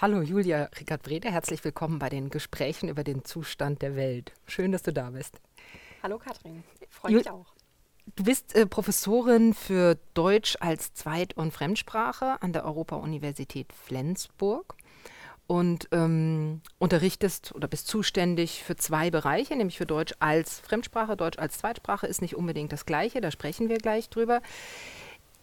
Hallo Julia Rickard Brede, herzlich willkommen bei den Gesprächen über den Zustand der Welt. Schön, dass du da bist. Hallo Katrin, freue mich auch. Du bist äh, Professorin für Deutsch als Zweit- und Fremdsprache an der Europa-Universität Flensburg und ähm, unterrichtest oder bist zuständig für zwei Bereiche, nämlich für Deutsch als Fremdsprache. Deutsch als Zweitsprache ist nicht unbedingt das Gleiche, da sprechen wir gleich drüber.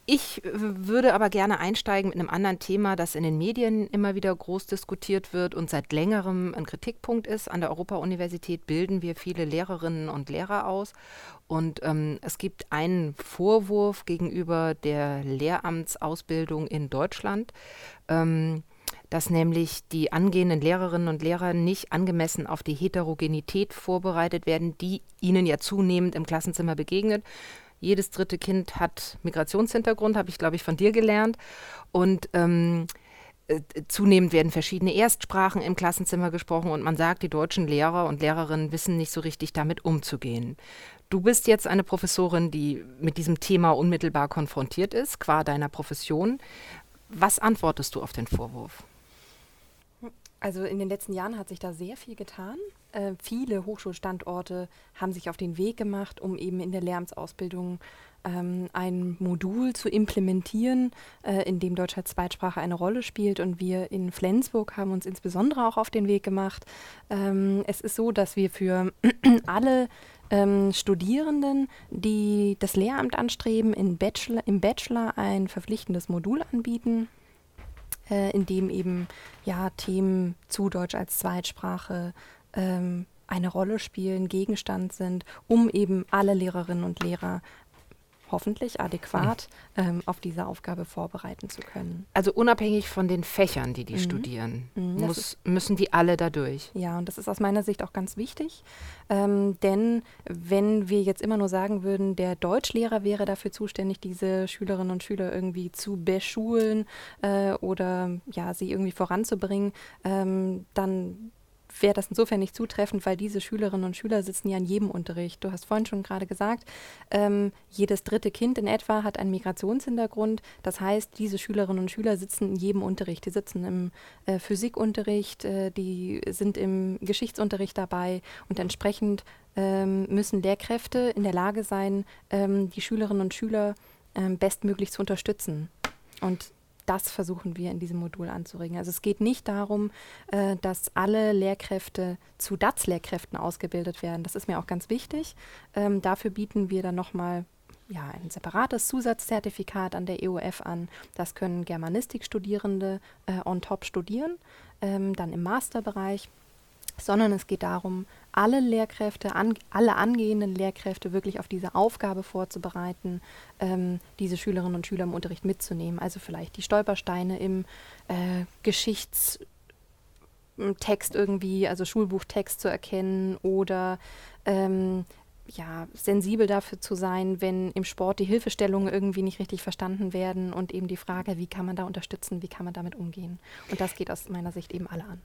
Ich würde aber gerne einsteigen mit einem anderen Thema, das in den Medien immer wieder groß diskutiert wird und seit längerem ein Kritikpunkt ist. An der Europa-Universität bilden wir viele Lehrerinnen und Lehrer aus. Und ähm, es gibt einen Vorwurf gegenüber der Lehramtsausbildung in Deutschland. Ähm, dass nämlich die angehenden Lehrerinnen und Lehrer nicht angemessen auf die Heterogenität vorbereitet werden, die ihnen ja zunehmend im Klassenzimmer begegnet. Jedes dritte Kind hat Migrationshintergrund, habe ich, glaube ich, von dir gelernt. Und ähm, äh, zunehmend werden verschiedene Erstsprachen im Klassenzimmer gesprochen und man sagt, die deutschen Lehrer und Lehrerinnen wissen nicht so richtig damit umzugehen. Du bist jetzt eine Professorin, die mit diesem Thema unmittelbar konfrontiert ist, qua deiner Profession. Was antwortest du auf den Vorwurf? Also in den letzten Jahren hat sich da sehr viel getan. Äh, viele Hochschulstandorte haben sich auf den Weg gemacht, um eben in der Lehramtsausbildung ähm, ein Modul zu implementieren, äh, in dem Deutsch als Zweitsprache eine Rolle spielt. Und wir in Flensburg haben uns insbesondere auch auf den Weg gemacht. Ähm, es ist so, dass wir für alle ähm, Studierenden, die das Lehramt anstreben, Bachelor, im Bachelor ein verpflichtendes Modul anbieten äh, in dem eben ja Themen zu Deutsch als Zweitsprache ähm, eine Rolle spielen, Gegenstand sind, um eben alle Lehrerinnen und Lehrer hoffentlich adäquat mhm. ähm, auf diese Aufgabe vorbereiten zu können. Also unabhängig von den Fächern, die die mhm. studieren, mhm, muss, müssen die alle dadurch. Ja, und das ist aus meiner Sicht auch ganz wichtig, ähm, denn wenn wir jetzt immer nur sagen würden, der Deutschlehrer wäre dafür zuständig, diese Schülerinnen und Schüler irgendwie zu beschulen äh, oder ja, sie irgendwie voranzubringen, ähm, dann wäre das insofern nicht zutreffend, weil diese Schülerinnen und Schüler sitzen ja in jedem Unterricht. Du hast vorhin schon gerade gesagt, ähm, jedes dritte Kind in etwa hat einen Migrationshintergrund. Das heißt, diese Schülerinnen und Schüler sitzen in jedem Unterricht. Die sitzen im äh, Physikunterricht, äh, die sind im Geschichtsunterricht dabei und entsprechend ähm, müssen Lehrkräfte in der Lage sein, ähm, die Schülerinnen und Schüler ähm, bestmöglich zu unterstützen. Und das versuchen wir in diesem Modul anzuregen. Also es geht nicht darum, äh, dass alle Lehrkräfte zu DATS-Lehrkräften ausgebildet werden. Das ist mir auch ganz wichtig. Ähm, dafür bieten wir dann nochmal ja, ein separates Zusatzzertifikat an der EOF an. Das können Germanistikstudierende äh, on top studieren, ähm, dann im Masterbereich sondern es geht darum, alle Lehrkräfte, an, alle angehenden Lehrkräfte wirklich auf diese Aufgabe vorzubereiten, ähm, diese Schülerinnen und Schüler im Unterricht mitzunehmen. Also vielleicht die Stolpersteine im äh, Geschichtstext irgendwie, also Schulbuchtext zu erkennen oder ähm, ja, sensibel dafür zu sein, wenn im Sport die Hilfestellungen irgendwie nicht richtig verstanden werden und eben die Frage, wie kann man da unterstützen, wie kann man damit umgehen. Und das geht aus meiner Sicht eben alle an.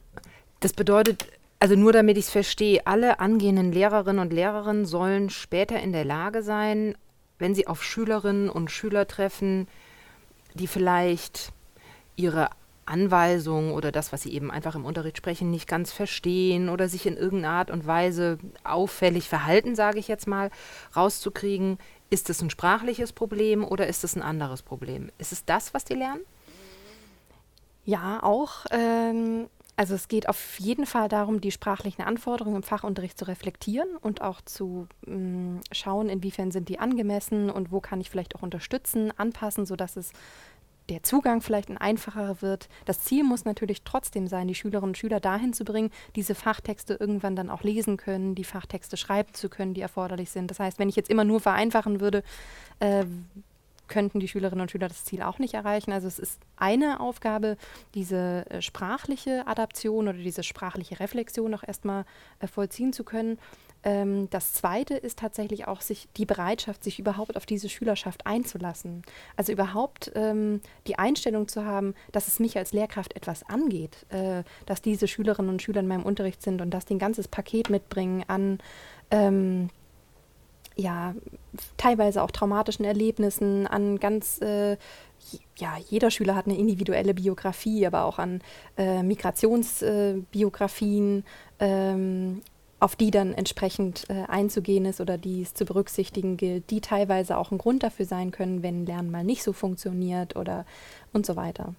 Das bedeutet, also nur damit ich es verstehe, alle angehenden Lehrerinnen und Lehrerinnen sollen später in der Lage sein, wenn sie auf Schülerinnen und Schüler treffen, die vielleicht ihre Anweisungen oder das, was sie eben einfach im Unterricht sprechen, nicht ganz verstehen oder sich in irgendeiner Art und Weise auffällig verhalten, sage ich jetzt mal, rauszukriegen, ist es ein sprachliches Problem oder ist es ein anderes Problem? Ist es das, was die lernen? Ja, auch. Ähm, also es geht auf jeden Fall darum, die sprachlichen Anforderungen im Fachunterricht zu reflektieren und auch zu mh, mm, schauen, inwiefern sind die angemessen und wo kann ich vielleicht auch unterstützen, anpassen, sodass es der Zugang vielleicht ein einfacher wird. Das Ziel muss natürlich trotzdem sein, die Schülerinnen und Schüler dahin zu bringen, diese Fachtexte irgendwann dann auch lesen können, die Fachtexte schreiben zu können, die erforderlich sind. Das heißt, wenn ich jetzt immer nur vereinfachen würde, äh, könnten die Schülerinnen und Schüler das Ziel auch nicht erreichen. Also es ist eine Aufgabe, diese äh, sprachliche Adaption oder diese sprachliche Reflexion auch erstmal äh, vollziehen zu können. Ähm, das zweite ist tatsächlich auch sich die Bereitschaft, sich überhaupt auf diese Schülerschaft einzulassen. Also überhaupt ähm, die Einstellung zu haben, dass es mich als Lehrkraft etwas angeht, äh, dass diese Schülerinnen und Schüler in meinem Unterricht sind und dass die ein ganzes Paket mitbringen an ähm, ja, teilweise auch traumatischen Erlebnissen, an ganz, äh, ja, jeder Schüler hat eine individuelle Biografie, aber auch an äh, Migrationsbiografien, äh, ähm, auf die dann entsprechend äh, einzugehen ist oder die es zu berücksichtigen gilt, die teilweise auch ein Grund dafür sein können, wenn Lernen mal nicht so funktioniert oder und so weiter.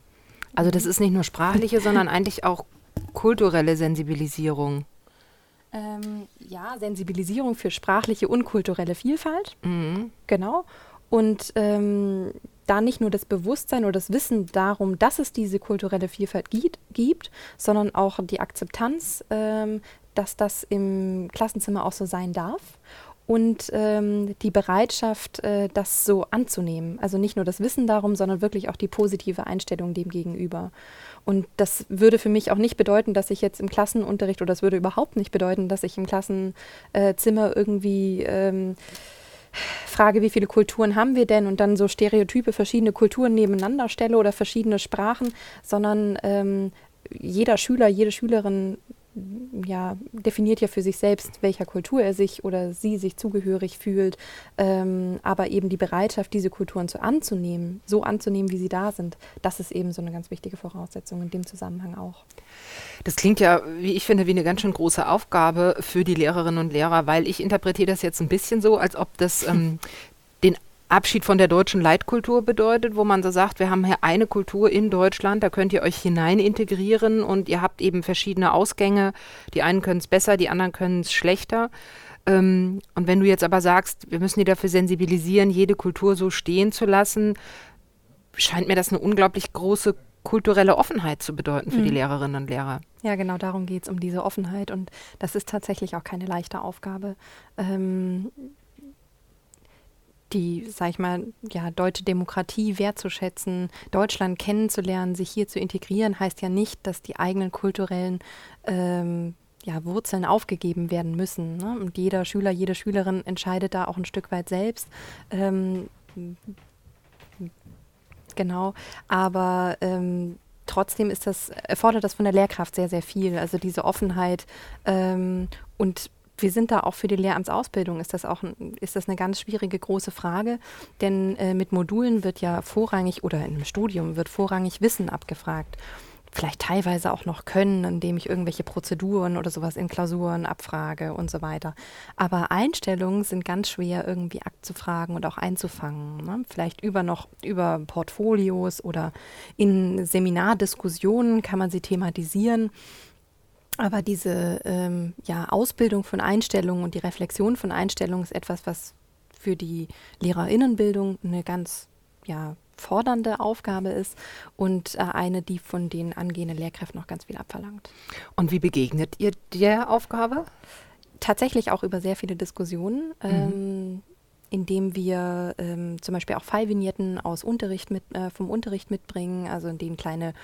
Also das ist nicht nur sprachliche, sondern eigentlich auch kulturelle Sensibilisierung. Ähm, ja, Sensibilisierung für sprachliche und kulturelle Vielfalt. Mhm. Genau. Und ähm, da nicht nur das Bewusstsein oder das Wissen darum, dass es diese kulturelle Vielfalt gibt, gibt sondern auch die Akzeptanz, ähm, dass das im Klassenzimmer auch so sein darf und ähm, die Bereitschaft, äh, das so anzunehmen. Also nicht nur das Wissen darum, sondern wirklich auch die positive Einstellung dem gegenüber. Und das würde für mich auch nicht bedeuten, dass ich jetzt im Klassenunterricht, oder das würde überhaupt nicht bedeuten, dass ich im Klassenzimmer irgendwie ähm, frage, wie viele Kulturen haben wir denn und dann so Stereotype, verschiedene Kulturen nebeneinander stelle oder verschiedene Sprachen, sondern ähm, jeder Schüler, jede Schülerin ja, definiert ja für sich selbst, welcher Kultur er sich oder sie sich zugehörig fühlt, ähm, aber eben die Bereitschaft, diese Kulturen zu anzunehmen, so anzunehmen, wie sie da sind, das ist eben so eine ganz wichtige Voraussetzung in dem Zusammenhang auch. Das klingt ja, wie ich finde, wie eine ganz schön große Aufgabe für die Lehrerinnen und Lehrer, weil ich interpretiere das jetzt ein bisschen so, als ob das ähm, Abschied von der deutschen Leitkultur bedeutet, wo man so sagt, wir haben hier eine Kultur in Deutschland, da könnt ihr euch hinein integrieren und ihr habt eben verschiedene Ausgänge. Die einen können es besser, die anderen können es schlechter. Ähm, und wenn du jetzt aber sagst, wir müssen die dafür sensibilisieren, jede Kultur so stehen zu lassen, scheint mir das eine unglaublich große kulturelle Offenheit zu bedeuten für mhm. die Lehrerinnen und Lehrer. Ja, genau darum geht es, um diese Offenheit. Und das ist tatsächlich auch keine leichte Aufgabe. Ähm, die, sag ich mal, ja, deutsche Demokratie wertzuschätzen, Deutschland kennenzulernen, sich hier zu integrieren, heißt ja nicht, dass die eigenen kulturellen ähm, ja, Wurzeln aufgegeben werden müssen. Ne? Und jeder Schüler, jede Schülerin entscheidet da auch ein Stück weit selbst. Ähm, genau, aber ähm, trotzdem ist das, erfordert das von der Lehrkraft sehr, sehr viel. Also diese Offenheit ähm, und wir sind da auch für die Lehramtsausbildung, ist das auch ein, ist das eine ganz schwierige große Frage, denn äh, mit Modulen wird ja vorrangig oder in einem Studium wird vorrangig Wissen abgefragt. Vielleicht teilweise auch noch Können, indem ich irgendwelche Prozeduren oder sowas in Klausuren abfrage und so weiter. Aber Einstellungen sind ganz schwer irgendwie abzufragen und auch einzufangen. Ne? Vielleicht über noch über Portfolios oder in Seminardiskussionen kann man sie thematisieren. Aber diese ähm, ja, Ausbildung von Einstellungen und die Reflexion von Einstellungen ist etwas, was für die Lehrerinnenbildung eine ganz ja, fordernde Aufgabe ist und äh, eine, die von den angehenden Lehrkräften noch ganz viel abverlangt. Und wie begegnet ihr der Aufgabe? Tatsächlich auch über sehr viele Diskussionen. Mhm. Ähm, indem wir ähm, zum Beispiel auch Fallvignetten aus Unterricht mit, äh, vom Unterricht mitbringen, also in denen kleine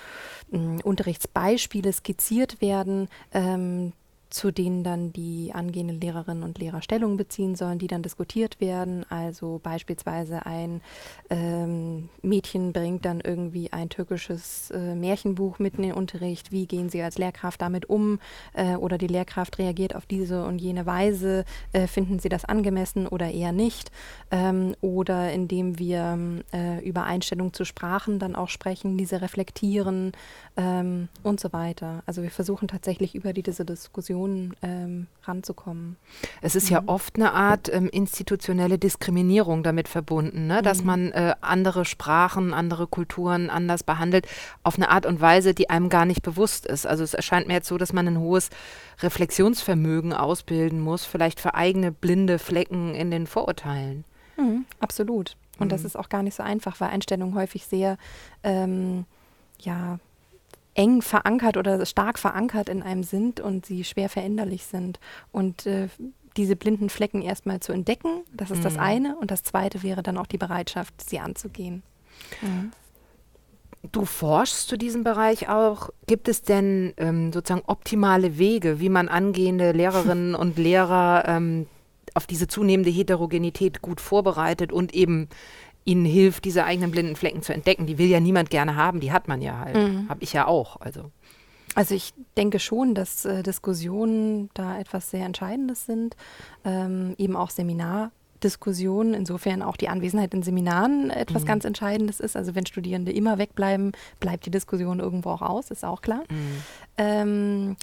äh, Unterrichtsbeispiele skizziert werden, ähm, zu denen dann die angehenden Lehrerinnen und Lehrer Stellung beziehen sollen, die dann diskutiert werden. Also beispielsweise ein ähm, Mädchen bringt dann irgendwie ein türkisches äh, Märchenbuch mit in den Unterricht. Wie gehen sie als Lehrkraft damit um? Äh, oder die Lehrkraft reagiert auf diese und jene Weise. Äh, finden sie das angemessen oder eher nicht? Ähm, oder indem wir äh, über Einstellung zu Sprachen dann auch sprechen, diese reflektieren ähm, und so weiter. Also wir versuchen tatsächlich über diese Diskussion ähm, ranzukommen. Es ist mhm. ja oft eine Art ähm, institutionelle Diskriminierung damit verbunden, ne? dass mhm. man äh, andere Sprachen, andere Kulturen anders behandelt, auf eine Art und Weise, die einem gar nicht bewusst ist. Also es erscheint mir jetzt so, dass man ein hohes Reflexionsvermögen ausbilden muss, vielleicht für eigene blinde Flecken in den Vorurteilen. Mhm, absolut. Und mhm. das ist auch gar nicht so einfach, weil Einstellungen häufig sehr, ähm, ja, eng verankert oder stark verankert in einem sind und sie schwer veränderlich sind. Und äh, diese blinden Flecken erstmal zu entdecken, das ist mhm. das eine. Und das zweite wäre dann auch die Bereitschaft, sie anzugehen. Mhm. Du forschst zu diesem Bereich auch. Gibt es denn ähm, sozusagen optimale Wege, wie man angehende Lehrerinnen und Lehrer ähm, auf diese zunehmende Heterogenität gut vorbereitet und eben ihnen hilft, diese eigenen blinden Flecken zu entdecken. Die will ja niemand gerne haben, die hat man ja halt. Mhm. Habe ich ja auch. Also. Also ich denke schon, dass äh, Diskussionen da etwas sehr Entscheidendes sind. Ähm, eben auch Seminar Diskussion, insofern auch die Anwesenheit in Seminaren etwas mhm. ganz Entscheidendes ist. Also wenn Studierende immer wegbleiben, bleibt die Diskussion irgendwo auch aus, ist auch klar. Mhm. Ähm,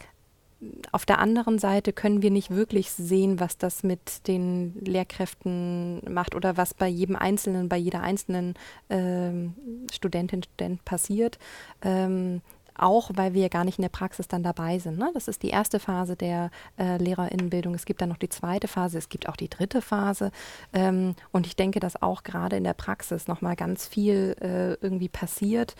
auf der anderen Seite können wir nicht wirklich sehen, was das mit den Lehrkräften macht oder was bei jedem Einzelnen, bei jeder einzelnen ähm, Studentin, Student passiert. Ähm, auch weil wir gar nicht in der Praxis dann dabei sind. Ne? Das ist die erste Phase der äh, Lehrerinnenbildung. Es gibt dann noch die zweite Phase, es gibt auch die dritte Phase. Ähm, und ich denke, dass auch gerade in der Praxis nochmal ganz viel äh, irgendwie passiert.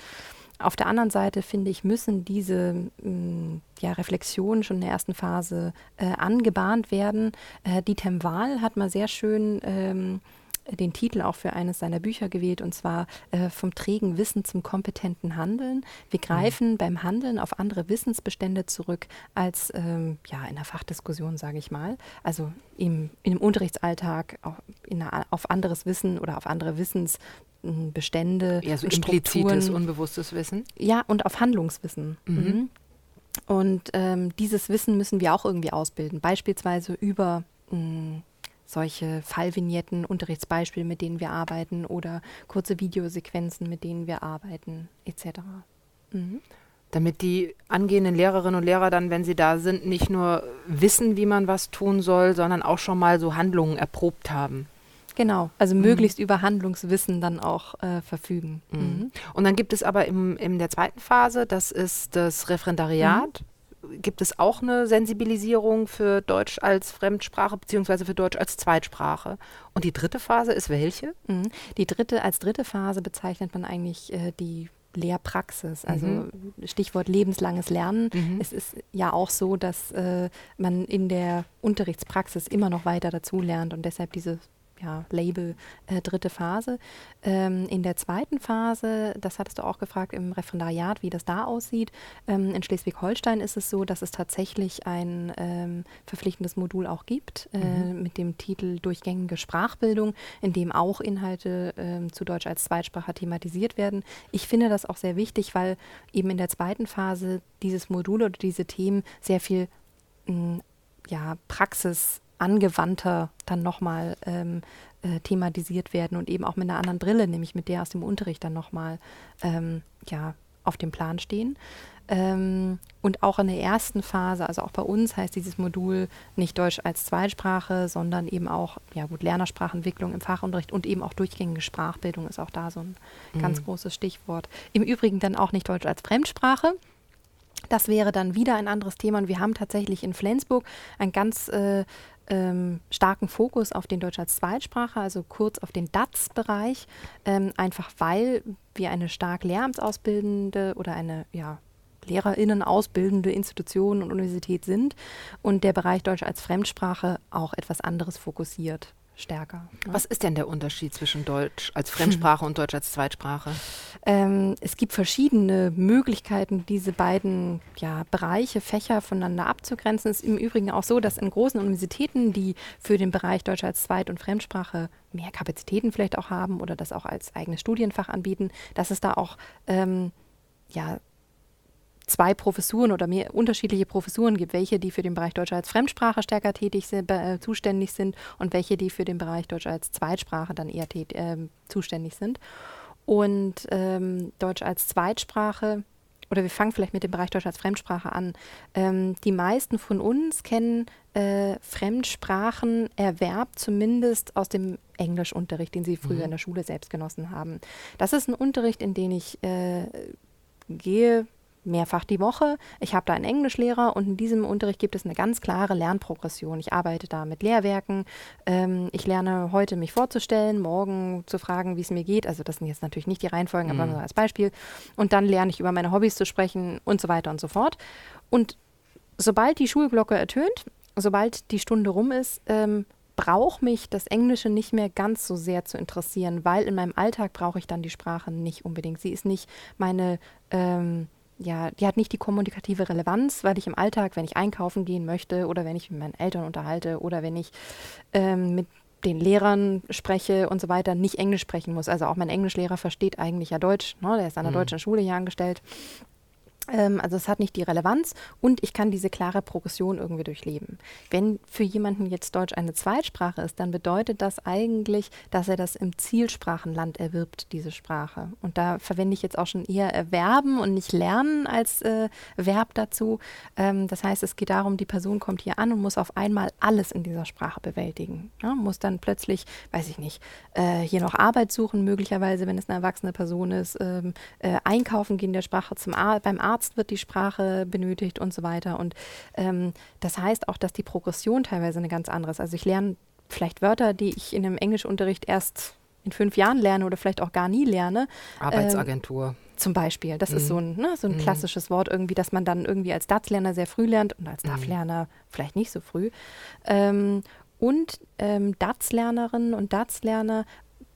Auf der anderen Seite finde ich, müssen diese mh, mm, ja, Reflexionen schon in der ersten Phase äh, angebahnt werden. Äh, Dietem Wahl hat mal sehr schön ähm, den Titel auch für eines seiner Bücher gewählt, und zwar äh, Vom trägen Wissen zum kompetenten Handeln. Wir mhm. greifen mhm. beim Handeln auf andere Wissensbestände zurück als ähm, ja, in der Fachdiskussion, sage ich mal. Also im, im Unterrichtsalltag auf, einer, auf anderes Wissen oder auf andere Wissensbestände. Ja, so implizites, unbewusstes Wissen. Ja, und auf Handlungswissen. Mhm. Mhm. Und ähm, dieses Wissen müssen wir auch irgendwie ausbilden, beispielsweise über mh, mm, solche Fallvignetten, Unterrichtsbeispiele, mit denen wir arbeiten oder kurze Videosequenzen, mit denen wir arbeiten, etc. Mhm. Damit die angehenden Lehrerinnen und Lehrer dann, wenn sie da sind, nicht nur wissen, wie man was tun soll, sondern auch schon mal so Handlungen erprobt haben. Genau, also mhm. möglichst über Handlungswissen dann auch äh, verfügen. Mhm. mhm. Und dann gibt es aber im, in der zweiten Phase, das ist das Referendariat. Gibt es auch eine Sensibilisierung für Deutsch als Fremdsprache beziehungsweise für Deutsch als Zweitsprache. Und die dritte Phase ist welche? Mhm. Die dritte, als dritte Phase bezeichnet man eigentlich äh, die Lehrpraxis, also mhm. Stichwort lebenslanges Lernen. Mhm. Es ist ja auch so, dass äh, man in der Unterrichtspraxis immer noch weiter dazulernt und deshalb diese ja, Label äh, dritte Phase. Ähm, in der zweiten Phase, das hattest du auch gefragt im Referendariat, wie das da aussieht. Ähm, in Schleswig-Holstein ist es so, dass es tatsächlich ein ähm, verpflichtendes Modul auch gibt äh, mhm. mit dem Titel Durchgängige Sprachbildung, in dem auch Inhalte ähm, zu Deutsch als Zweitsprache thematisiert werden. Ich finde das auch sehr wichtig, weil eben in der zweiten Phase dieses Modul oder diese Themen sehr viel mh, ja, Praxis angewandter dann nochmal ähm, äh, thematisiert werden und eben auch mit einer anderen Brille, nämlich mit der aus dem Unterricht dann nochmal ähm, ja, auf dem Plan stehen. Ähm, und auch in der ersten Phase, also auch bei uns heißt dieses Modul nicht Deutsch als Zweitsprache, sondern eben auch, ja gut, Lernersprachentwicklung im Fachunterricht und eben auch durchgängige Sprachbildung ist auch da so ein mhm. ganz großes Stichwort. Im Übrigen dann auch nicht Deutsch als Fremdsprache, das wäre dann wieder ein anderes Thema und wir haben tatsächlich in Flensburg ein ganz äh, ähm, starken Fokus auf den Deutsch als Zweitsprache, also kurz auf den DATS-Bereich, ähm, einfach weil wir eine stark lehramtsausbildende oder eine ja, LehrerInnen ausbildende Institution und Universität sind und der Bereich Deutsch als Fremdsprache auch etwas anderes fokussiert stärker. Ne? Was ist denn der Unterschied zwischen Deutsch als Fremdsprache und Deutsch als Zweitsprache? Ähm, es gibt verschiedene Möglichkeiten, diese beiden ja, Bereiche, Fächer voneinander abzugrenzen. Es ist im Übrigen auch so, dass in großen Universitäten, die für den Bereich Deutsch als Zweit- und Fremdsprache mehr Kapazitäten vielleicht auch haben oder das auch als eigenes Studienfach anbieten, dass es da auch ähm, ja, zwei Professuren oder mehr unterschiedliche Professuren gibt, welche, die für den Bereich Deutsch als Fremdsprache stärker tätig sind, äh, zuständig sind und welche, die für den Bereich Deutsch als Zweitsprache dann eher äh, zuständig sind. Und ähm, Deutsch als Zweitsprache, oder wir fangen vielleicht mit dem Bereich Deutsch als Fremdsprache an. Ähm, die meisten von uns kennen äh, Fremdsprachenerwerb zumindest aus dem Englischunterricht, den sie früher mhm. in der Schule selbst genossen haben. Das ist ein Unterricht, in den ich äh, gehe mehrfach die Woche. Ich habe da einen Englischlehrer und in diesem Unterricht gibt es eine ganz klare Lernprogression. Ich arbeite da mit Lehrwerken. Ähm, ich lerne heute mich vorzustellen, morgen zu fragen, wie es mir geht. Also das sind jetzt natürlich nicht die Reihenfolgen, mhm. aber nur als Beispiel. Und dann lerne ich über meine Hobbys zu sprechen und so weiter und so fort. Und sobald die Schulglocke ertönt, sobald die Stunde rum ist, ähm, braucht mich das Englische nicht mehr ganz so sehr zu interessieren, weil in meinem Alltag brauche ich dann die Sprache nicht unbedingt. Sie ist nicht meine ähm, ja, die hat nicht die kommunikative Relevanz, weil ich im Alltag, wenn ich einkaufen gehen möchte oder wenn ich mit meinen Eltern unterhalte oder wenn ich ähm, mit den Lehrern spreche und so weiter, nicht Englisch sprechen muss. Also auch mein Englischlehrer versteht eigentlich ja Deutsch. Ne? Der ist an der mhm. deutschen Schule hier angestellt. Ähm, also es hat nicht die Relevanz und ich kann diese klare Progression irgendwie durchleben. Wenn für jemanden jetzt Deutsch eine Zweitsprache ist, dann bedeutet das eigentlich, dass er das im Zielsprachenland erwirbt, diese Sprache. Und da verwende ich jetzt auch schon eher erwerben und nicht lernen als äh, Verb dazu. Ähm, das heißt, es geht darum, die Person kommt hier an und muss auf einmal alles in dieser Sprache bewältigen. Ja, muss dann plötzlich, weiß ich nicht, äh, hier noch Arbeit suchen, möglicherweise, wenn es eine erwachsene Person ist, ähm, äh, einkaufen gehen der Sprache zum Ar beim Arzt Arzt wird die Sprache benötigt und so weiter. Und ähm, das heißt auch, dass die Progression teilweise eine ganz andere ist. Also ich lerne vielleicht Wörter, die ich in einem Englischunterricht erst in fünf Jahren lerne oder vielleicht auch gar nie lerne. Arbeitsagentur. Ähm, zum Beispiel. Das mhm. ist so ein, ne, so ein mhm. klassisches Wort irgendwie, dass man dann irgendwie als DATS-Lerner sehr früh lernt und als mhm. DAF-Lerner vielleicht nicht so früh. Ähm, und ähm, DATS-Lernerinnen und DATS-Lerner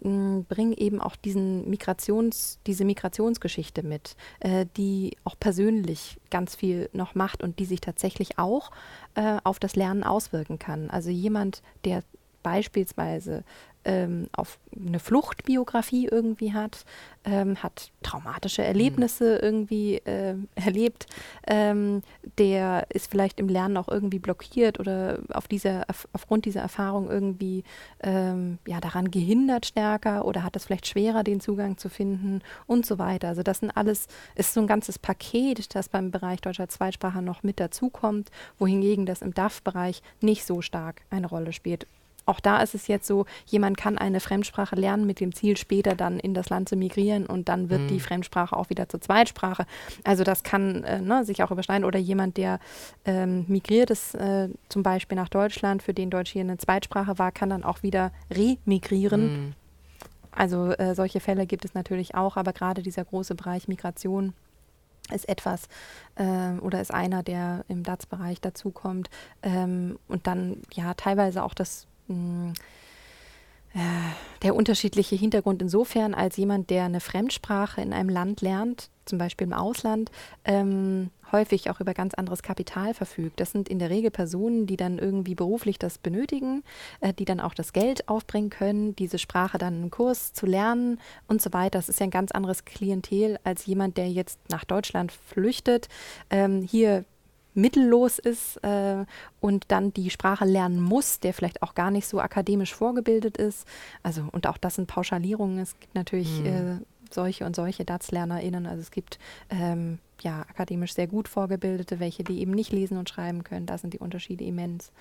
bringen eben auch diesen Migrations, diese Migrationsgeschichte mit, äh, die auch persönlich ganz viel noch macht und die sich tatsächlich auch äh, auf das Lernen auswirken kann. Also jemand, der beispielsweise ähm, auf eine Fluchtbiografie irgendwie hat, ähm, hat traumatische Erlebnisse mhm. irgendwie äh, erlebt, ähm, der ist vielleicht im Lernen auch irgendwie blockiert oder auf dieser, auf, aufgrund dieser Erfahrung irgendwie ähm, ja, daran gehindert stärker oder hat es vielleicht schwerer, den Zugang zu finden und so weiter. Also das sind alles, ist so ein ganzes Paket, das beim Bereich deutscher Zweitsprache noch mit dazukommt, wohingegen das im DAF-Bereich nicht so stark eine Rolle spielt auch da ist es jetzt so, jemand kann eine Fremdsprache lernen mit dem Ziel, später dann in das Land zu migrieren und dann wird mhm. die Fremdsprache auch wieder zur Zweitsprache. Also das kann äh, ne, sich auch überschneiden. Oder jemand, der ähm, migriert ist, äh, zum Beispiel nach Deutschland, für den Deutsch hier eine Zweitsprache war, kann dann auch wieder remigrieren. Mhm. Also äh, solche Fälle gibt es natürlich auch, aber gerade dieser große Bereich Migration ist etwas äh, oder ist einer, der im DATS-Bereich dazukommt. Ähm, und dann ja teilweise auch das hm, äh, der unterschiedliche Hintergrund insofern, als jemand, der eine Fremdsprache in einem Land lernt, zum Beispiel im Ausland, ähm, häufig auch über ganz anderes Kapital verfügt. Das sind in der Regel Personen, die dann irgendwie beruflich das benötigen, äh, die dann auch das Geld aufbringen können, diese Sprache dann einen Kurs zu lernen und so weiter. Das ist ja ein ganz anderes Klientel als jemand, der jetzt nach Deutschland flüchtet, ähm, hier mittellos ist äh, und dann die Sprache lernen muss, der vielleicht auch gar nicht so akademisch vorgebildet ist. Also, und auch das sind Pauschalierungen. Es gibt natürlich mhm. äh, solche und solche DATS-LernerInnen. Also es gibt ähm, ja akademisch sehr gut vorgebildete, welche, die eben nicht lesen und schreiben können. Da sind die Unterschiede immens.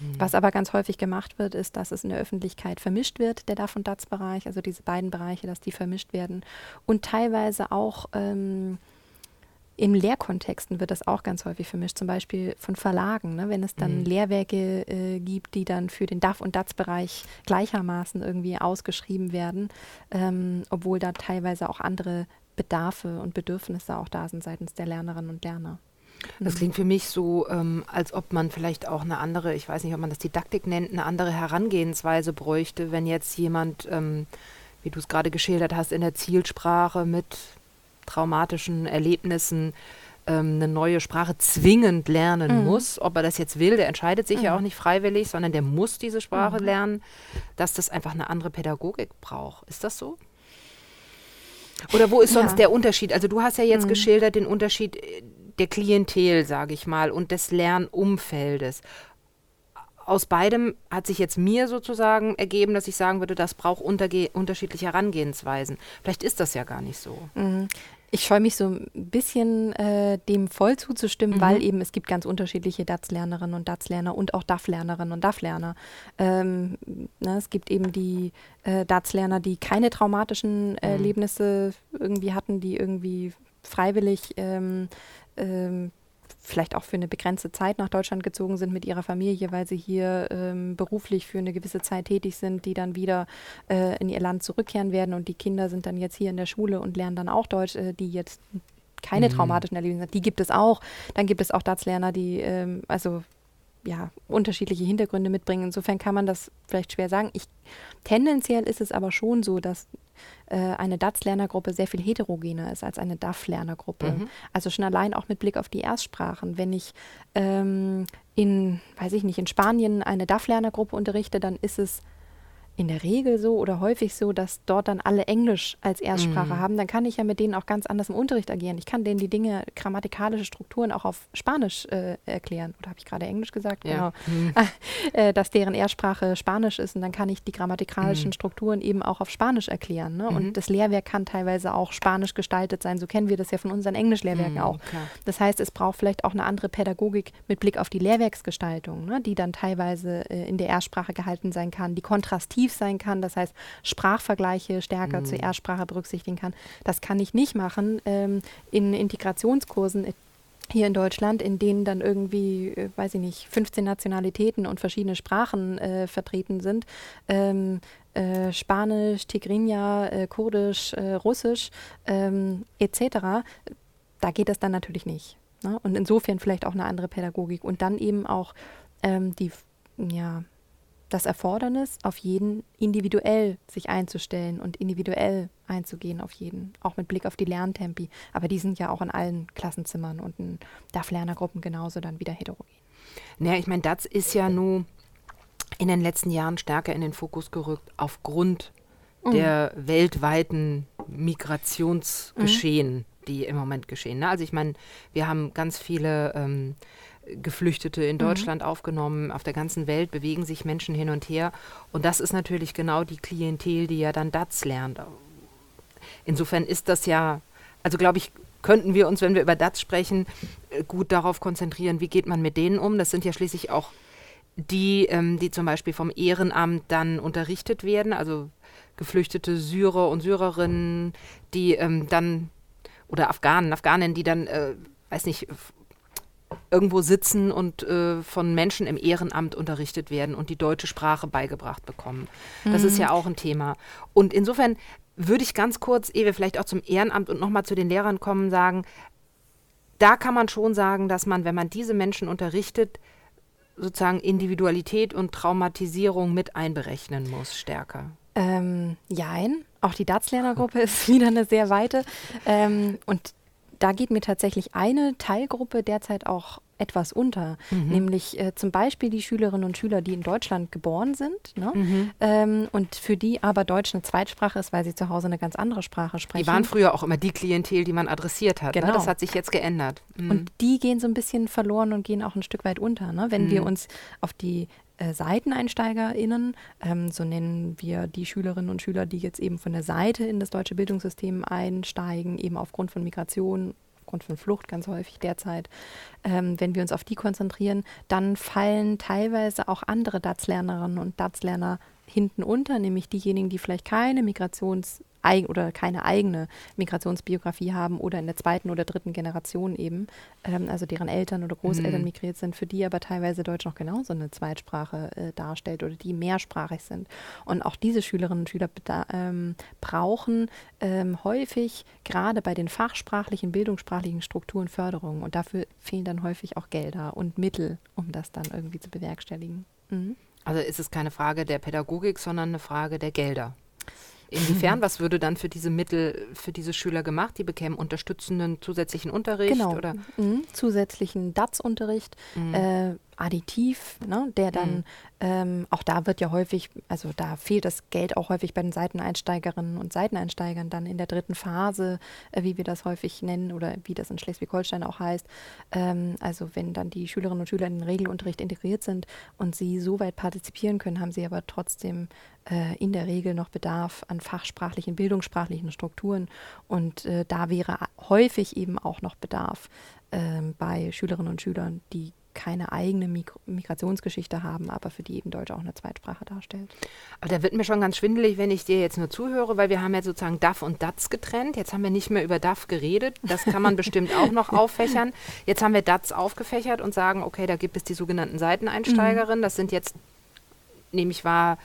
Mhm. Was aber ganz häufig gemacht wird, ist, dass es in der Öffentlichkeit vermischt wird, der DAF- und DATS-Bereich, also diese beiden Bereiche, dass die vermischt werden. Und teilweise auch ähm, in Lehrkontexten wird das auch ganz häufig vermischt, zum Beispiel von Verlagen, ne? wenn es dann mhm. Lehrwerke äh, gibt, die dann für den DAF- und DATS-Bereich gleichermaßen irgendwie ausgeschrieben werden, ähm, obwohl da teilweise auch andere Bedarfe und Bedürfnisse auch da sind seitens der Lernerinnen und Lerner. Das klingt für mich so, ähm, als ob man vielleicht auch eine andere, ich weiß nicht, ob man das Didaktik nennt, eine andere Herangehensweise bräuchte, wenn jetzt jemand, ähm, wie du es gerade geschildert hast, in der Zielsprache mit traumatischen Erlebnissen ähm, eine neue Sprache zwingend lernen mhm. muss. Ob er das jetzt will, der entscheidet sich mhm. ja auch nicht freiwillig, sondern der muss diese Sprache mhm. lernen, dass das einfach eine andere Pädagogik braucht. Ist das so? Oder wo ist sonst ja. der Unterschied? Also du hast ja jetzt mhm. geschildert den Unterschied äh, der Klientel, sage ich mal, und des Lernumfeldes aus beidem hat sich jetzt mir sozusagen ergeben, dass ich sagen würde, das braucht unterschiedliche Herangehensweisen. Vielleicht ist das ja gar nicht so. Mhm. Ich scheue mich so ein bisschen äh, dem voll zuzustimmen, mhm. weil eben es gibt ganz unterschiedliche DATS-Lernerinnen und DATS-Lerner und auch DAF-Lernerinnen und DAF-Lerner. Ähm, ne, es gibt eben die äh, DATS-Lerner, die keine traumatischen mhm. Erlebnisse irgendwie hatten, die irgendwie freiwillig ähm, ähm, vielleicht auch für eine begrenzte Zeit nach Deutschland gezogen sind mit ihrer Familie, weil sie hier ähm, beruflich für eine gewisse Zeit tätig sind, die dann wieder äh, in ihr Land zurückkehren werden und die Kinder sind dann jetzt hier in der Schule und lernen dann auch Deutsch, äh, die jetzt keine mhm. traumatischen Erlebnisse haben. Die gibt es auch. Dann gibt es auch DATS-Lerner, die ähm, also ja, unterschiedliche Hintergründe mitbringen. Insofern kann man das vielleicht schwer sagen. Ich, tendenziell ist es aber schon so, dass äh, eine DATS-Lernergruppe sehr viel heterogener ist als eine DAF-Lernergruppe. Mhm. Also schon allein auch mit Blick auf die Erstsprachen. Wenn ich ähm, in, weiß ich nicht, in Spanien eine DAF-Lernergruppe unterrichte, dann ist es in der Regel so oder häufig so, dass dort dann alle Englisch als Erstsprache mhm. haben, dann kann ich ja mit denen auch ganz anders im Unterricht agieren. Ich kann denen die Dinge, grammatikalische Strukturen auch auf Spanisch äh, erklären. Oder habe ich gerade Englisch gesagt? Ja. Genau. Mhm. äh, dass deren Erstsprache Spanisch ist und dann kann ich die grammatikalischen mhm. Strukturen eben auch auf Spanisch erklären. Ne? Und mhm. das Lehrwerk kann teilweise auch Spanisch gestaltet sein. So kennen wir das ja von unseren Englischlehrwerken mhm, auch. Klar. Das heißt, es braucht vielleicht auch eine andere Pädagogik mit Blick auf die Lehrwerksgestaltung, ne? die dann teilweise äh, in der Erstsprache gehalten sein kann, die kontrastiv aktiv sein kann, das heißt Sprachvergleiche stärker mhm. zur Erstsprache berücksichtigen kann. Das kann ich nicht machen ähm, in Integrationskursen hier in Deutschland, in denen dann irgendwie, äh, weiß ich nicht, 15 Nationalitäten und verschiedene Sprachen äh, vertreten sind. Ähm, äh, Spanisch, Tigrinya, äh, Kurdisch, äh, Russisch ähm, etc. Da geht das dann natürlich nicht. Ne? Und insofern vielleicht auch eine andere Pädagogik. Und dann eben auch ähm, die, ja, das Erfordernis, auf jeden individuell sich einzustellen und individuell einzugehen auf jeden, auch mit Blick auf die Lerntempi. Aber die sind ja auch in allen Klassenzimmern und in DAF-Lernergruppen genauso dann wieder heterogen. Naja, ich meine, das ist ja nun in den letzten Jahren stärker in den Fokus gerückt aufgrund mhm. der weltweiten Migrationsgeschehen, mhm. die im Moment geschehen. Ne? Also ich meine, wir haben ganz viele ähm, Geflüchtete in mhm. Deutschland mhm. aufgenommen. Auf der ganzen Welt bewegen sich Menschen hin und her. Und das ist natürlich genau die Klientel, die ja dann DATS lernt. Insofern ist das ja, also glaube ich, könnten wir uns, wenn wir über DATS sprechen, äh, gut darauf konzentrieren, wie geht man mit denen um. Das sind ja schließlich auch die, ähm, die zum Beispiel vom Ehrenamt dann unterrichtet werden, also geflüchtete Syrer und Syrerinnen, die ähm, dann, oder Afghanen, Afghaninnen, die dann, äh, weiß nicht, irgendwo sitzen und äh, von Menschen im Ehrenamt unterrichtet werden und die deutsche Sprache beigebracht bekommen. Das mhm. ist ja auch ein Thema. Und insofern würde ich ganz kurz, ehe wir vielleicht auch zum Ehrenamt und nochmal zu den Lehrern kommen, sagen, da kann man schon sagen, dass man, wenn man diese Menschen unterrichtet, sozusagen Individualität und Traumatisierung mit einberechnen muss, stärker. Ähm, jein. Auch die DATS-Lernergruppe ist wieder eine sehr weite. Ähm, und da geht mir tatsächlich eine Teilgruppe derzeit auch etwas unter, mhm. nämlich äh, zum Beispiel die Schülerinnen und Schüler, die in Deutschland geboren sind ne? mhm. ähm, und für die aber Deutsch eine Zweitsprache ist, weil sie zu Hause eine ganz andere Sprache sprechen. Die waren früher auch immer die Klientel, die man adressiert hat. Ne? Genau. Ne? Das hat sich jetzt geändert. Mhm. Und die gehen so ein bisschen verloren und gehen auch ein Stück weit unter. Ne? Wenn wir mhm. uns auf die äh, SeiteneinsteigerInnen, ähm, so nennen wir die Schülerinnen und Schüler, die jetzt eben von der Seite in das deutsche Bildungssystem einsteigen, eben aufgrund von Migration, aufgrund von Flucht ganz häufig derzeit. Ähm, wenn wir uns auf die konzentrieren, dann fallen teilweise auch andere DATS-Lernerinnen und DATS-Lerner hinten unter, nämlich diejenigen, die vielleicht keine Migrations- oder keine eigene Migrationsbiografie haben oder in der zweiten oder dritten Generation eben, ähm, also deren Eltern oder Großeltern mhm. migriert sind, für die aber teilweise Deutsch noch genauso eine Zweitsprache äh, darstellt oder die mehrsprachig sind. Und auch diese Schülerinnen und Schüler ähm, brauchen ähm, häufig gerade bei den fachsprachlichen, bildungssprachlichen Strukturen Förderung und dafür fehlen dann häufig auch Gelder und Mittel, um das dann irgendwie zu bewerkstelligen. Mhm. Also ist es keine Frage der Pädagogik, sondern eine Frage der Gelder. Inwiefern, was würde dann für diese Mittel, für diese Schüler gemacht? Die bekämen unterstützenden zusätzlichen Unterricht? Genau, oder? Mhm. zusätzlichen DATS-Unterricht, mhm. äh, additiv, ne, der dann, mhm. ähm, auch da wird ja häufig, also da fehlt das Geld auch häufig bei den Seiteneinsteigerinnen und Seiteneinsteigern dann in der dritten Phase, äh, wie wir das häufig nennen oder wie das in Schleswig-Holstein auch heißt. Ähm, also wenn dann die Schülerinnen und Schüler in den Regelunterricht integriert sind und sie so weit partizipieren können, haben sie aber trotzdem äh, in der Regel noch Bedarf an fachsprachlichen, bildungssprachlichen Strukturen und äh, da wäre häufig eben auch noch Bedarf ähm, bei Schülerinnen und Schülern, die keine eigene Mig Migrationsgeschichte haben, aber für die eben Deutsch auch eine Zweitsprache darstellt. Aber da wird mir schon ganz schwindelig, wenn ich dir jetzt nur zuhöre, weil wir haben ja sozusagen DAF und DATS getrennt. Jetzt haben wir nicht mehr über DAF geredet. Das kann man bestimmt auch noch auffächern. Jetzt haben wir DATS aufgefächert und sagen, okay, da gibt es die sogenannten Seiteneinsteigerinnen. Mhm. Das sind jetzt, nehme ich wahr,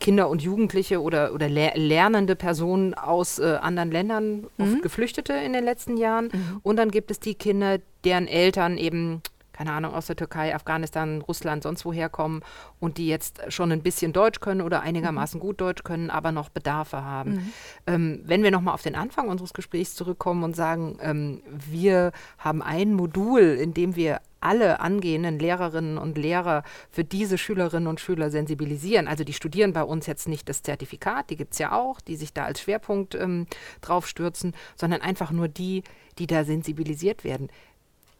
Kinder und Jugendliche oder, oder lernende Personen aus äh, anderen Ländern, mhm. Geflüchtete in den letzten Jahren. Mhm. Und dann gibt es die Kinder, deren Eltern eben keine Ahnung, aus der Türkei, Afghanistan, Russland, sonst woher kommen und die jetzt schon ein bisschen Deutsch können oder einigermaßen mhm. gut Deutsch können, aber noch Bedarfe haben. Mhm. Ähm, wenn wir nochmal auf den Anfang unseres Gesprächs zurückkommen und sagen, ähm, wir haben ein Modul, in dem wir alle angehenden Lehrerinnen und Lehrer für diese Schülerinnen und Schüler sensibilisieren. Also die studieren bei uns jetzt nicht das Zertifikat, die gibt es ja auch, die sich da als Schwerpunkt ähm, drauf stürzen, sondern einfach nur die, die da sensibilisiert werden.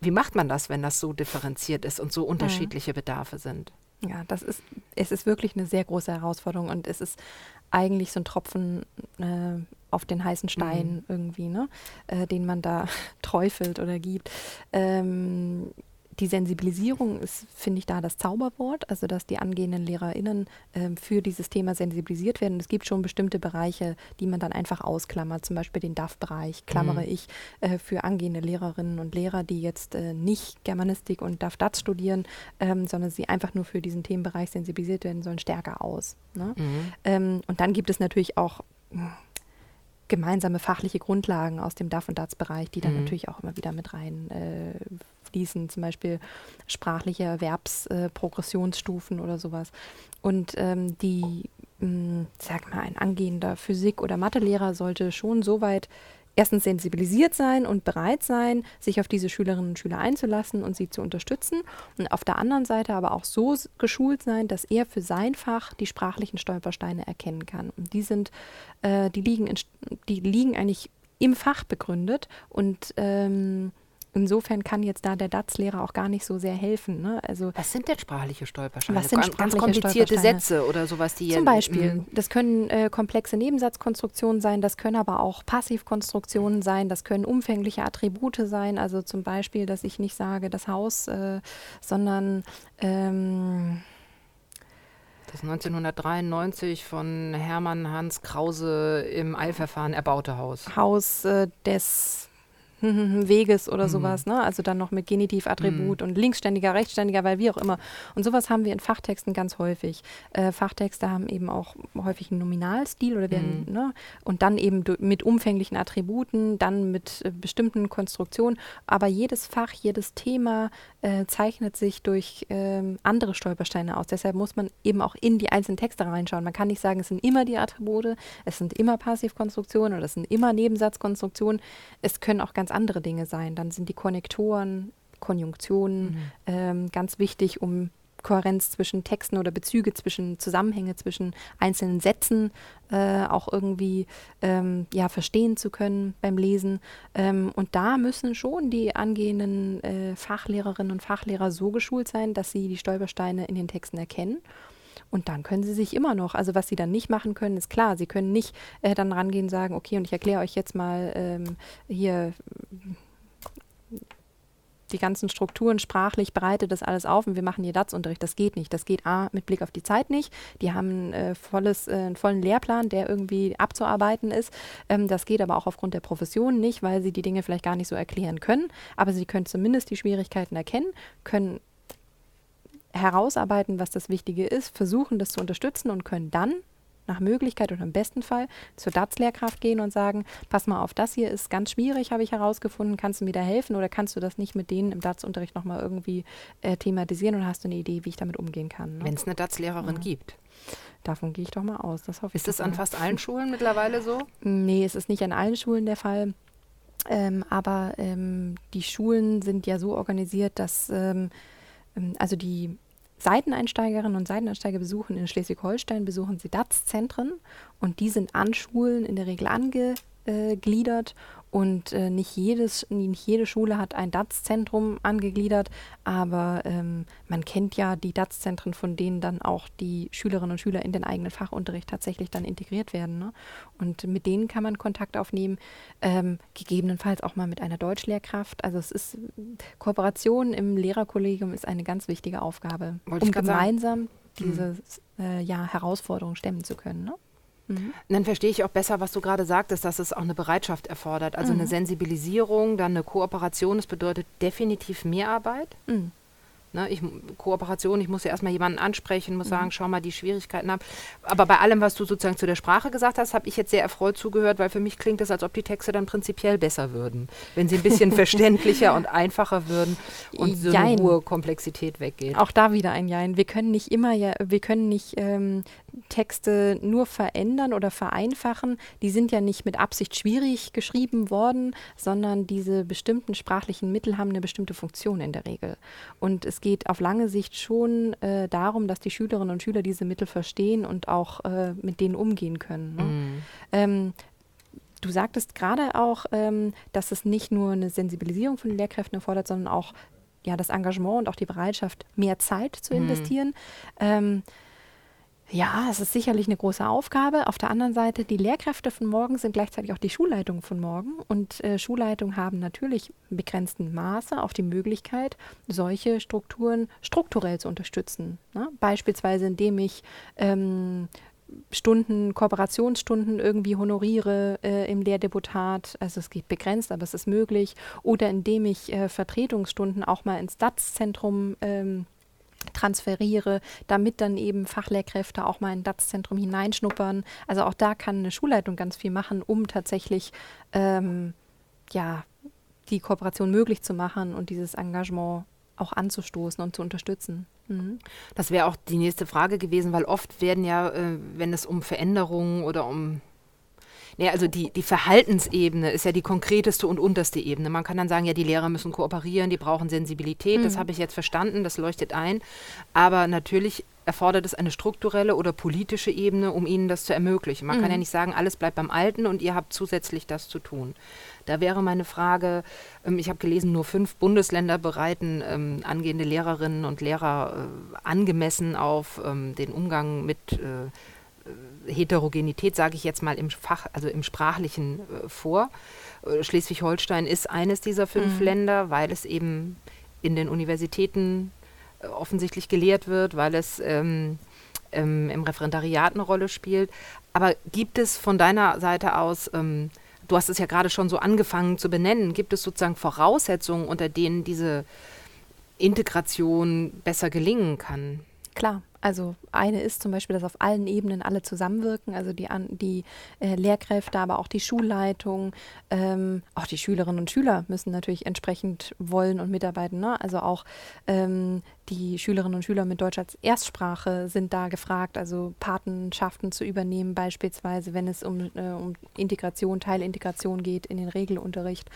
Wie macht man das, wenn das so differenziert ist und so mhm. unterschiedliche Bedarfe sind? Ja, das ist, es ist wirklich eine sehr große Herausforderung und es ist eigentlich so ein Tropfen äh, auf den heißen Stein mhm. irgendwie, ne? Äh, den man da träufelt oder gibt. Ähm, die Sensibilisierung ist, finde ich, da das Zauberwort, also dass die angehenden LehrerInnen äh, für dieses Thema sensibilisiert werden. Es gibt schon bestimmte Bereiche, die man dann einfach ausklammert, zum Beispiel den DAF-Bereich klammere mhm. ich äh, für angehende Lehrerinnen und Lehrer, die jetzt äh, nicht Germanistik und DAF-DATS studieren, ähm, sondern sie einfach nur für diesen Themenbereich sensibilisiert werden sollen, stärker aus. Ne? Mhm. Ähm, und dann gibt es natürlich auch gemeinsame fachliche Grundlagen aus dem DAF- und DATS-Bereich, die dann mhm. natürlich auch immer wieder mit rein äh, fließen, zum Beispiel sprachliche Erwerbsprogressionsstufen äh, oder sowas. Und ähm, die, mh, hm, sag mal, ein angehender Physik- oder Mathelehrer sollte schon so weit erstens sensibilisiert sein und bereit sein, sich auf diese Schülerinnen und Schüler einzulassen und sie zu unterstützen. Und auf der anderen Seite aber auch so geschult sein, dass er für sein Fach die sprachlichen Stolpersteine erkennen kann. Und die sind, äh, die liegen, in, die liegen eigentlich im Fach begründet und ähm, Insofern kann jetzt da der DATS-Lehrer auch gar nicht so sehr helfen. Ne? Also, was sind denn sprachliche Stolpersteine? Was sind sprachliche ganz komplizierte Sätze oder sowas, die Zum Beispiel, das können äh, komplexe Nebensatzkonstruktionen sein, das können aber auch Passivkonstruktionen sein, das können umfängliche Attribute sein. Also zum Beispiel, dass ich nicht sage das Haus, äh, sondern ähm, das 1993 von Hermann Hans Krause im Eilverfahren erbaute Haus. Haus äh, des Weges oder mhm. sowas, ne? Also dann noch mit Genitivattribut mhm. und linksständiger, rechtsständiger, weil wie auch immer. Und sowas haben wir in Fachtexten ganz häufig. Äh, Fachtexte haben eben auch häufig einen Nominalstil oder werden, mhm. ne? Und dann eben mit umfänglichen Attributen, dann mit äh, bestimmten Konstruktionen. Aber jedes Fach, jedes Thema äh, zeichnet sich durch ähm, andere Stolpersteine aus. Deshalb muss man eben auch in die einzelnen Texte reinschauen. Man kann nicht sagen, es sind immer die Attribute, es sind immer Passivkonstruktionen oder es sind immer Nebensatzkonstruktionen. Es können auch ganz ganz andere Dinge sein. Dann sind die Konnektoren, Konjunktionen mhm. ähm, ganz wichtig, um Kohärenz zwischen Texten oder Bezüge zwischen Zusammenhänge zwischen einzelnen Sätzen äh, auch irgendwie ähm, ja, verstehen zu können beim Lesen. Ähm, und da müssen schon die angehenden äh, Fachlehrerinnen und Fachlehrer so geschult sein, dass sie die Stolpersteine in den Texten erkennen. Und dann können sie sich immer noch, also was sie dann nicht machen können, ist klar, sie können nicht äh, dann rangehen und sagen, okay, und ich erkläre euch jetzt mal ähm, hier die ganzen Strukturen sprachlich, bereite das alles auf und wir machen hier DATS-Unterricht. Das geht nicht. Das geht A, mit Blick auf die Zeit nicht. Die haben äh, volles, äh, einen vollen Lehrplan, der irgendwie abzuarbeiten ist. Ähm, das geht aber auch aufgrund der Profession nicht, weil sie die Dinge vielleicht gar nicht so erklären können. Aber sie können zumindest die Schwierigkeiten erkennen, können herausarbeiten, was das Wichtige ist, versuchen, das zu unterstützen und können dann nach Möglichkeit oder im besten Fall zur DATS-Lehrkraft gehen und sagen, pass mal auf, das hier ist ganz schwierig, habe ich herausgefunden, kannst du mir da helfen oder kannst du das nicht mit denen im DATS-Unterricht nochmal irgendwie äh, thematisieren und hast du eine Idee, wie ich damit umgehen kann? Ne? Wenn es eine DATS-Lehrerin ja. gibt. Davon gehe ich doch mal aus. Das hoffe ist das an fast allen Schulen mittlerweile so? Nee, es ist nicht an allen Schulen der Fall. Ähm, aber ähm, die Schulen sind ja so organisiert, dass ähm also die Seiteneinsteigerinnen und Seiteneinsteiger besuchen in Schleswig-Holstein, besuchen sie DATS-Zentren und die sind an Schulen in der Regel angegliedert und äh, nicht, jedes, nicht jede Schule hat ein DATS-Zentrum angegliedert, aber ähm, man kennt ja die DATS-Zentren, von denen dann auch die Schülerinnen und Schüler in den eigenen Fachunterricht tatsächlich dann integriert werden. Ne? Und mit denen kann man Kontakt aufnehmen, ähm, gegebenenfalls auch mal mit einer Deutschlehrkraft. Also es ist Kooperation im Lehrerkollegium ist eine ganz wichtige Aufgabe, Wollte um gemeinsam sagen. diese mhm. äh, ja, Herausforderung stemmen zu können. Ne? Mhm. Dann verstehe ich auch besser, was du gerade sagtest, dass es auch eine Bereitschaft erfordert. Also mhm. eine Sensibilisierung, dann eine Kooperation. Das bedeutet definitiv mehr Arbeit. Mhm. Ne, ich, Kooperation, ich muss ja erstmal jemanden ansprechen, muss mhm. sagen, schau mal, die Schwierigkeiten ab. Aber bei allem, was du sozusagen zu der Sprache gesagt hast, habe ich jetzt sehr erfreut zugehört, weil für mich klingt es, als ob die Texte dann prinzipiell besser würden, wenn sie ein bisschen verständlicher und einfacher würden und so Jein. eine hohe Komplexität weggeht. Auch da wieder ein Jein. Wir können nicht immer ja, wir können nicht ähm, Texte nur verändern oder vereinfachen, die sind ja nicht mit Absicht schwierig geschrieben worden, sondern diese bestimmten sprachlichen Mittel haben eine bestimmte Funktion in der Regel. Und es geht auf lange Sicht schon äh, darum, dass die Schülerinnen und Schüler diese Mittel verstehen und auch äh, mit denen umgehen können. Ne? Mhm. Ähm, Du sagtest gerade auch, ähm, dass es nicht nur eine Sensibilisierung von Lehrkräften erfordert, sondern auch ja, das Engagement und auch die Bereitschaft, mehr Zeit zu mhm. investieren. Mhm. Ähm, ja, es ist sicherlich eine große Aufgabe. Auf der anderen Seite, die Lehrkräfte von morgen sind gleichzeitig auch die Schulleitungen von morgen. Und äh, Schulleitungen haben natürlich in begrenztem Maße auch die Möglichkeit, solche Strukturen strukturell zu unterstützen. Ne? Beispielsweise, indem ich ähm, Stunden, Kooperationsstunden irgendwie honoriere äh, im Lehrdeputat. Also es geht begrenzt, aber es ist möglich. Oder indem ich äh, Vertretungsstunden auch mal ins DATS-Zentrum ähm, transferiere, damit dann eben Fachlehrkräfte auch mal in DATS-Zentrum hineinschnuppern. Also auch da kann eine Schulleitung ganz viel machen, um tatsächlich ähm, ja, die Kooperation möglich zu machen und dieses Engagement auch anzustoßen und zu unterstützen. Mhm. Das wäre auch die nächste Frage gewesen, weil oft werden ja, äh, wenn es um Veränderungen oder um Nee, also die, die Verhaltensebene ist ja die konkreteste und unterste Ebene. Man kann dann sagen, ja, die Lehrer müssen kooperieren, die brauchen Sensibilität, mhm. das habe ich jetzt verstanden, das leuchtet ein. Aber natürlich erfordert es eine strukturelle oder politische Ebene, um ihnen das zu ermöglichen. Man mhm. kann ja nicht sagen, alles bleibt beim Alten und ihr habt zusätzlich das zu tun. Da wäre meine Frage, ähm, ich habe gelesen, nur fünf Bundesländer bereiten ähm, angehende Lehrerinnen und Lehrer äh, angemessen auf ähm, den Umgang mit äh, Heterogenität, sage ich jetzt mal im Fach, also im Sprachlichen äh, vor. Äh, Schleswig-Holstein ist eines dieser fünf mhm. Länder, weil es eben in den Universitäten äh, offensichtlich gelehrt wird, weil es ähm, ähm, im Referendariat eine Rolle spielt. Aber gibt es von deiner Seite aus, ähm, du hast es ja gerade schon so angefangen zu benennen, gibt es sozusagen Voraussetzungen, unter denen diese Integration besser gelingen kann? Klar, also eine ist zum Beispiel, dass auf allen Ebenen alle zusammenwirken, also die, die äh, Lehrkräfte, aber auch die Schulleitung, ähm, auch die Schülerinnen und Schüler müssen natürlich entsprechend wollen und mitarbeiten. Ne? Also auch ähm, die Schülerinnen und Schüler mit Deutsch als Erstsprache sind da gefragt, also Patenschaften zu übernehmen, beispielsweise, wenn es um, äh, um Integration, Teilintegration geht in den Regelunterricht.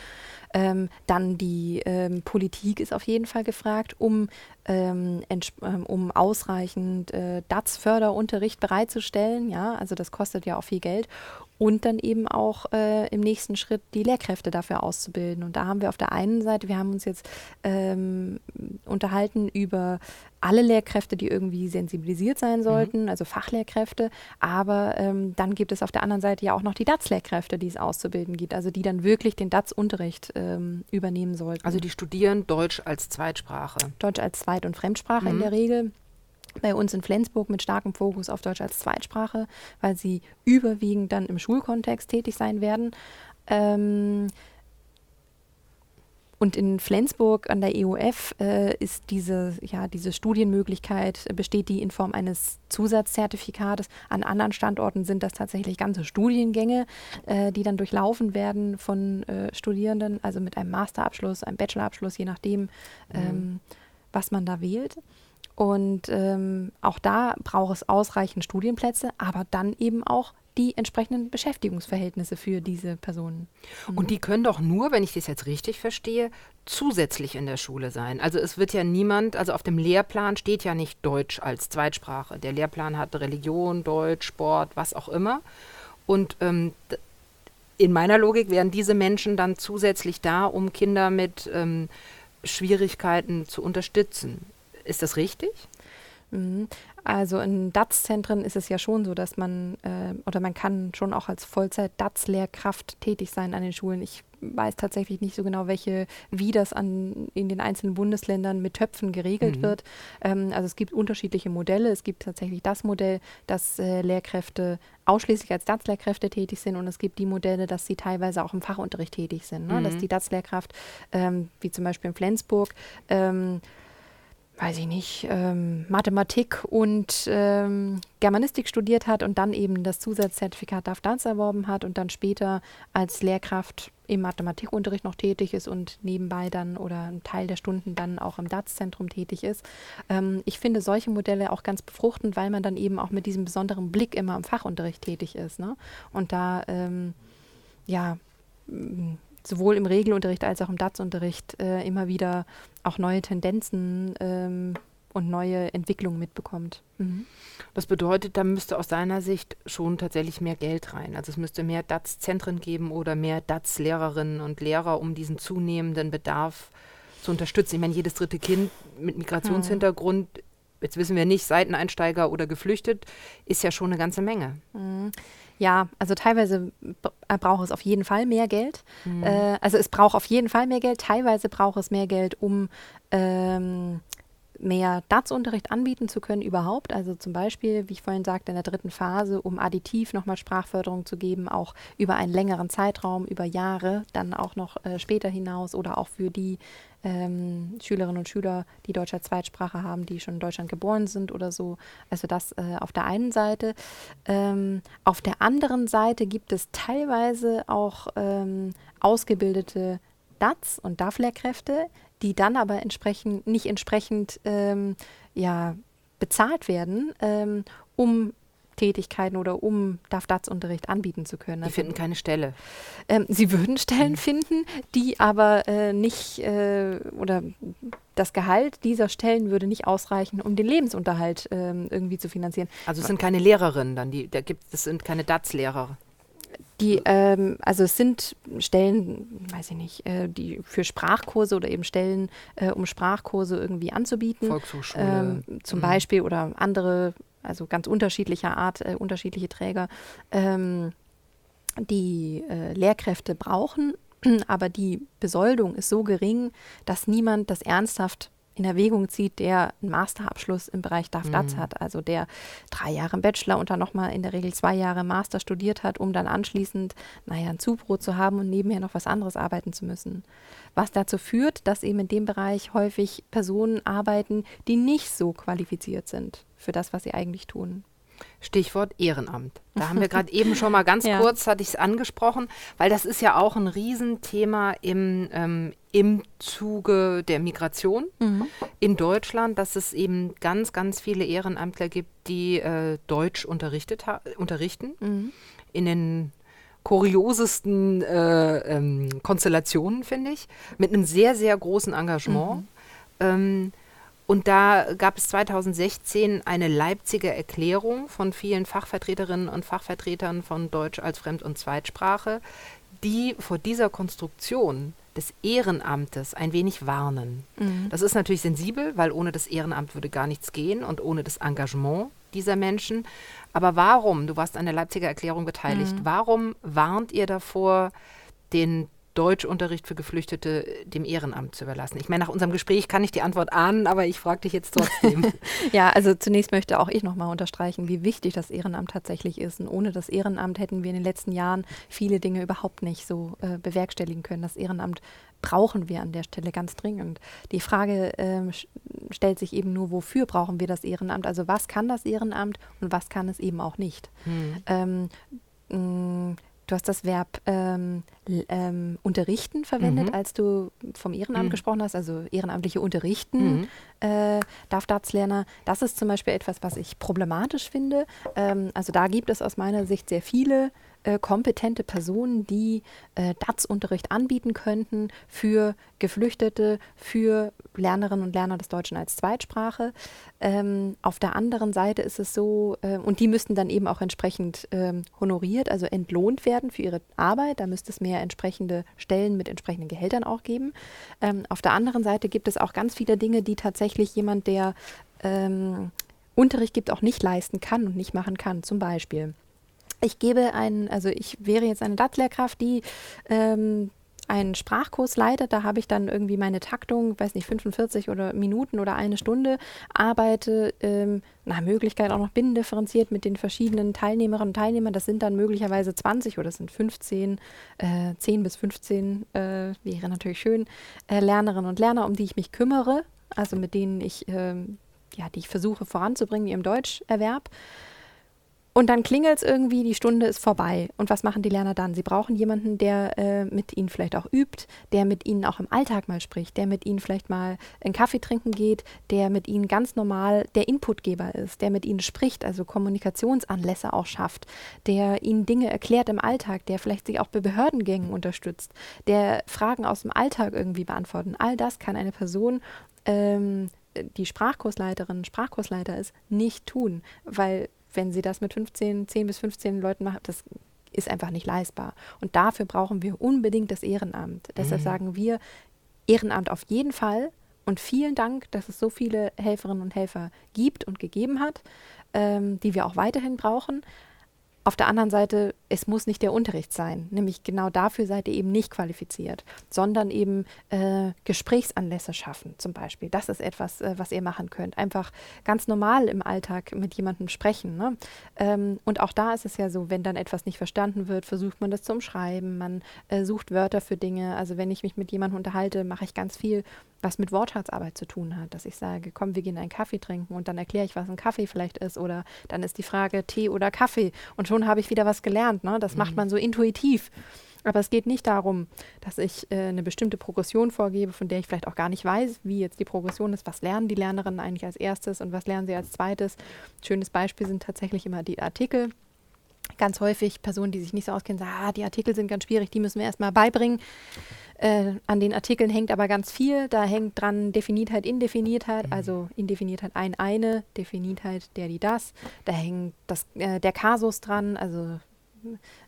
Ähm, dann die ähm, Politik ist auf jeden Fall gefragt, um, ähm, ähm um ausreichend äh, DATS-Förderunterricht bereitzustellen. Ja, also das kostet ja auch viel Geld und dann eben auch äh, im nächsten Schritt die Lehrkräfte dafür auszubilden. Und da haben wir auf der einen Seite, wir haben uns jetzt ähm, unterhalten über alle Lehrkräfte, die irgendwie sensibilisiert sein mhm. sollten, mhm. also Fachlehrkräfte, aber ähm, dann gibt es auf der anderen Seite ja auch noch die DATS-Lehrkräfte, die es auszubilden gibt, also die dann wirklich den DATS-Unterricht ähm, übernehmen sollten. Also die studieren Deutsch als Zweitsprache. Deutsch als Zweit- und Fremdsprache mhm. in der Regel bei uns in Flensburg mit starkem Fokus auf Deutsch als Zweitsprache, weil sie überwiegend dann im Schulkontext tätig sein werden. Ähm, und in Flensburg an der EUF äh, ist diese, ja, diese Studienmöglichkeit, besteht die in Form eines Zusatzzertifikates. An anderen Standorten sind das tatsächlich ganze Studiengänge, äh, die dann durchlaufen werden von äh, Studierenden, also mit einem Masterabschluss, einem Bachelorabschluss, je nachdem, mhm. ähm, was man da wählt. Und ähm, auch da braucht es ausreichend Studienplätze, aber dann eben auch die entsprechenden Beschäftigungsverhältnisse für diese Personen. Mhm. Und die können doch nur, wenn ich das jetzt richtig verstehe, zusätzlich in der Schule sein. Also es wird ja niemand, also auf dem Lehrplan steht ja nicht Deutsch als Zweitsprache. Der Lehrplan hat Religion, Deutsch, Sport, was auch immer. Und ähm, in meiner Logik wären diese Menschen dann zusätzlich da, um Kinder mit ähm, Schwierigkeiten zu unterstützen. Ist das richtig? Mhm. Also in DATS-Zentren ist es ja schon so, dass man äh, oder man kann schon auch als Vollzeit-DATS-Lehrkraft tätig sein an den Schulen. Ich weiß tatsächlich nicht so genau, welche, wie das an, in den einzelnen Bundesländern mit Töpfen geregelt mhm. wird. Ähm, also es gibt unterschiedliche Modelle. Es gibt tatsächlich das Modell, dass äh, Lehrkräfte ausschließlich als DATS-Lehrkräfte tätig sind und es gibt die Modelle, dass sie teilweise auch im Fachunterricht tätig sind. Ne? Mhm. Dass die DATS-Lehrkraft, ähm, wie zum Beispiel in Flensburg, ähm, weiß ich nicht, ähm, Mathematik und ähm, Germanistik studiert hat und dann eben das Zusatzzertifikat DAF DANZ erworben hat und dann später als Lehrkraft im Mathematikunterricht noch tätig ist und nebenbei dann oder einen Teil der Stunden dann auch im DATS-Zentrum tätig ist. Ähm, ich finde solche Modelle auch ganz befruchtend, weil man dann eben auch mit diesem besonderen Blick immer im Fachunterricht tätig ist. Ne? Und da, ähm, ja, sowohl im Regelunterricht als auch im DATS-Unterricht äh, immer wieder auch neue Tendenzen ähm, und neue Entwicklungen mitbekommt. Mhm. Das bedeutet, da müsste aus seiner Sicht schon tatsächlich mehr Geld rein. Also es müsste mehr DATS-Zentren geben oder mehr DATS-Lehrerinnen und Lehrer, um diesen zunehmenden Bedarf zu unterstützen. Ich meine, jedes dritte Kind mit Migrationshintergrund, mhm. jetzt wissen wir nicht, Seiteneinsteiger oder geflüchtet, ist ja schon eine ganze Menge. Mhm. Ja, also teilweise äh, braucht es auf jeden Fall mehr Geld. Mhm. Äh, also es braucht auf jeden Fall mehr Geld. Teilweise braucht es mehr Geld, um ähm, mehr DATS-Unterricht anbieten zu können überhaupt. Also zum Beispiel, wie ich vorhin sagte, in der dritten Phase, um additiv nochmal Sprachförderung zu geben, auch über einen längeren Zeitraum, über Jahre, dann auch noch äh, später hinaus oder auch für die ähm, Schülerinnen und Schüler, die Deutsch als Zweitsprache haben, die schon in Deutschland geboren sind oder so. Also das äh, auf der einen Seite. Ähm, auf der anderen Seite gibt es teilweise auch ähm, ausgebildete DATS und DAF-Lehrkräfte, die dann aber entsprechend nicht entsprechend ähm, ja, bezahlt werden, ähm, um Tätigkeiten oder um DAF-DATS-Unterricht anbieten zu können. Die also, finden keine Stelle. Ähm, sie würden Stellen mhm. finden, die aber äh, nicht äh, oder das Gehalt dieser Stellen würde nicht ausreichen, um den Lebensunterhalt ähm, irgendwie zu finanzieren. Also es sind keine Lehrerinnen dann, die, da gibt, es sind keine DATS-Lehrer. Die, ähm, also es sind Stellen, weiß ich nicht, äh, die für Sprachkurse oder eben Stellen, äh, um Sprachkurse irgendwie anzubieten. Volkshochschule. Ähm, zum mhm. Beispiel oder andere also ganz unterschiedlicher Art, äh, unterschiedliche Träger, ähm, die äh, Lehrkräfte brauchen, aber die Besoldung ist so gering, dass niemand das ernsthaft in Erwägung zieht, der einen Masterabschluss im Bereich DAF-DATS mhm. hat, also der drei Jahre Bachelor und dann nochmal in der Regel zwei Jahre Master studiert hat, um dann anschließend, naja, ein Zubrot zu haben und nebenher noch was anderes arbeiten zu müssen was dazu führt, dass eben in dem Bereich häufig Personen arbeiten, die nicht so qualifiziert sind für das, was sie eigentlich tun. Stichwort Ehrenamt. Da haben wir gerade eben schon mal ganz ja. kurz, hatte ich es angesprochen, weil das ist ja auch ein Riesenthema im, ähm, im Zuge der Migration mhm. in Deutschland, dass es eben ganz, ganz viele Ehrenamtler gibt, die äh, Deutsch unterrichtet unterrichten. Mhm. In den kuriosesten äh, ähm, Konstellationen, finde ich, mit einem sehr, sehr großen Engagement. Mhm. Ähm, und da gab es 2016 eine Leipziger Erklärung von vielen Fachvertreterinnen und Fachvertretern von Deutsch als Fremd- und Zweitsprache, die vor dieser Konstruktion des Ehrenamtes ein wenig warnen. Mhm. Das ist natürlich sensibel, weil ohne das Ehrenamt würde gar nichts gehen und ohne das Engagement dieser Menschen. Aber warum, du warst an der Leipziger Erklärung beteiligt, mhm. warum warnt ihr davor, den Deutschunterricht für Geflüchtete dem Ehrenamt zu überlassen? Ich meine, nach unserem Gespräch kann ich die Antwort ahnen, aber ich frage dich jetzt trotzdem. ja, also zunächst möchte auch ich nochmal unterstreichen, wie wichtig das Ehrenamt tatsächlich ist. Und ohne das Ehrenamt hätten wir in den letzten Jahren viele Dinge überhaupt nicht so äh, bewerkstelligen können. Das Ehrenamt brauchen wir an der Stelle ganz dringend. Die Frage äh, stellt sich eben nur, wofür brauchen wir das Ehrenamt? Also was kann das Ehrenamt und was kann es eben auch nicht? Hm. Ähm, Du hast das Verb ähm, ähm, unterrichten verwendet, mhm. als du vom Ehrenamt mhm. gesprochen hast, also ehrenamtliche unterrichten, mhm. äh, DAF-DATS-Lerner. Das ist zum Beispiel etwas, was ich problematisch finde. Ähm, also da gibt es aus meiner Sicht sehr viele äh, kompetente Personen, die äh, DATS-Unterricht anbieten könnten für Geflüchtete, für Lernerinnen und Lerner des Deutschen als Zweitsprache. Ähm, auf der anderen Seite ist es so, äh, und die müssten dann eben auch entsprechend ähm, honoriert, also entlohnt werden für ihre Arbeit. Da müsste es mehr entsprechende Stellen mit entsprechenden Gehältern auch geben. Ähm, auf der anderen Seite gibt es auch ganz viele Dinge, die tatsächlich jemand, der ähm, Unterricht gibt, auch nicht leisten kann und nicht machen kann. Zum Beispiel ich gebe einen, also ich wäre jetzt eine DAT-Lehrkraft, die ähm, einen Sprachkurs leitet. Da habe ich dann irgendwie meine Taktung, weiß nicht, 45 oder Minuten oder eine Stunde, arbeite ähm, nach Möglichkeit auch noch binnendifferenziert mit den verschiedenen Teilnehmerinnen und Teilnehmern. Das sind dann möglicherweise 20 oder das sind 15, äh, 10 bis 15 äh, wäre natürlich schön, äh, Lernerinnen und Lerner, um die ich mich kümmere also mit denen ich, ähm, ja, die ich versuche voranzubringen im Deutscherwerb. Und dann klingelt es irgendwie, die Stunde ist vorbei. Und was machen die Lerner dann? Sie brauchen jemanden, der äh, mit ihnen vielleicht auch übt, der mit ihnen auch im Alltag mal spricht, der mit ihnen vielleicht mal einen Kaffee trinken geht, der mit ihnen ganz normal der Inputgeber ist, der mit ihnen spricht, also Kommunikationsanlässe auch schafft, der ihnen Dinge erklärt im Alltag, der vielleicht sich auch bei Behördengängen unterstützt, der Fragen aus dem Alltag irgendwie beantworten. All das kann eine Person ähm, die Sprachkursleiterin, Sprachkursleiter ist, nicht tun, weil wenn sie das mit 15, 10 bis 15 Leuten macht, das ist einfach nicht leistbar. Und dafür brauchen wir unbedingt das Ehrenamt. Deshalb mhm. sagen wir Ehrenamt auf jeden Fall. Und vielen Dank, dass es so viele Helferinnen und Helfer gibt und gegeben hat, ähm, die wir auch weiterhin brauchen. Auf der anderen Seite, es muss nicht der Unterricht sein. Nämlich genau dafür seid ihr eben nicht qualifiziert, sondern eben äh, Gesprächsanlässe schaffen zum Beispiel. Das ist etwas, äh, was ihr machen könnt. Einfach ganz normal im Alltag mit jemandem sprechen. Ne? Ähm, und auch da ist es ja so, wenn dann etwas nicht verstanden wird, versucht man das zum Schreiben. Man äh, sucht Wörter für Dinge. Also wenn ich mich mit jemandem unterhalte, mache ich ganz viel was mit Wortschatzarbeit zu tun hat, dass ich sage, komm, wir gehen einen Kaffee trinken und dann erkläre ich, was ein Kaffee vielleicht ist oder dann ist die Frage Tee oder Kaffee und schon habe ich wieder was gelernt. Ne? Das mhm. macht man so intuitiv. Aber es geht nicht darum, dass ich äh, eine bestimmte Progression vorgebe, von der ich vielleicht auch gar nicht weiß, wie jetzt die Progression ist. Was lernen die Lernerinnen eigentlich als erstes und was lernen sie als zweites? Schönes Beispiel sind tatsächlich immer die Artikel. Ganz häufig Personen, die sich nicht so auskennen, sagen, ah, die Artikel sind ganz schwierig, die müssen wir erstmal beibringen. Äh, an den Artikeln hängt aber ganz viel. Da hängt dran Definitheit, Indefinitheit, mhm. also Indefinitheit ein, eine, Definitheit der, die, das. Da hängt das, äh, der Kasus dran, also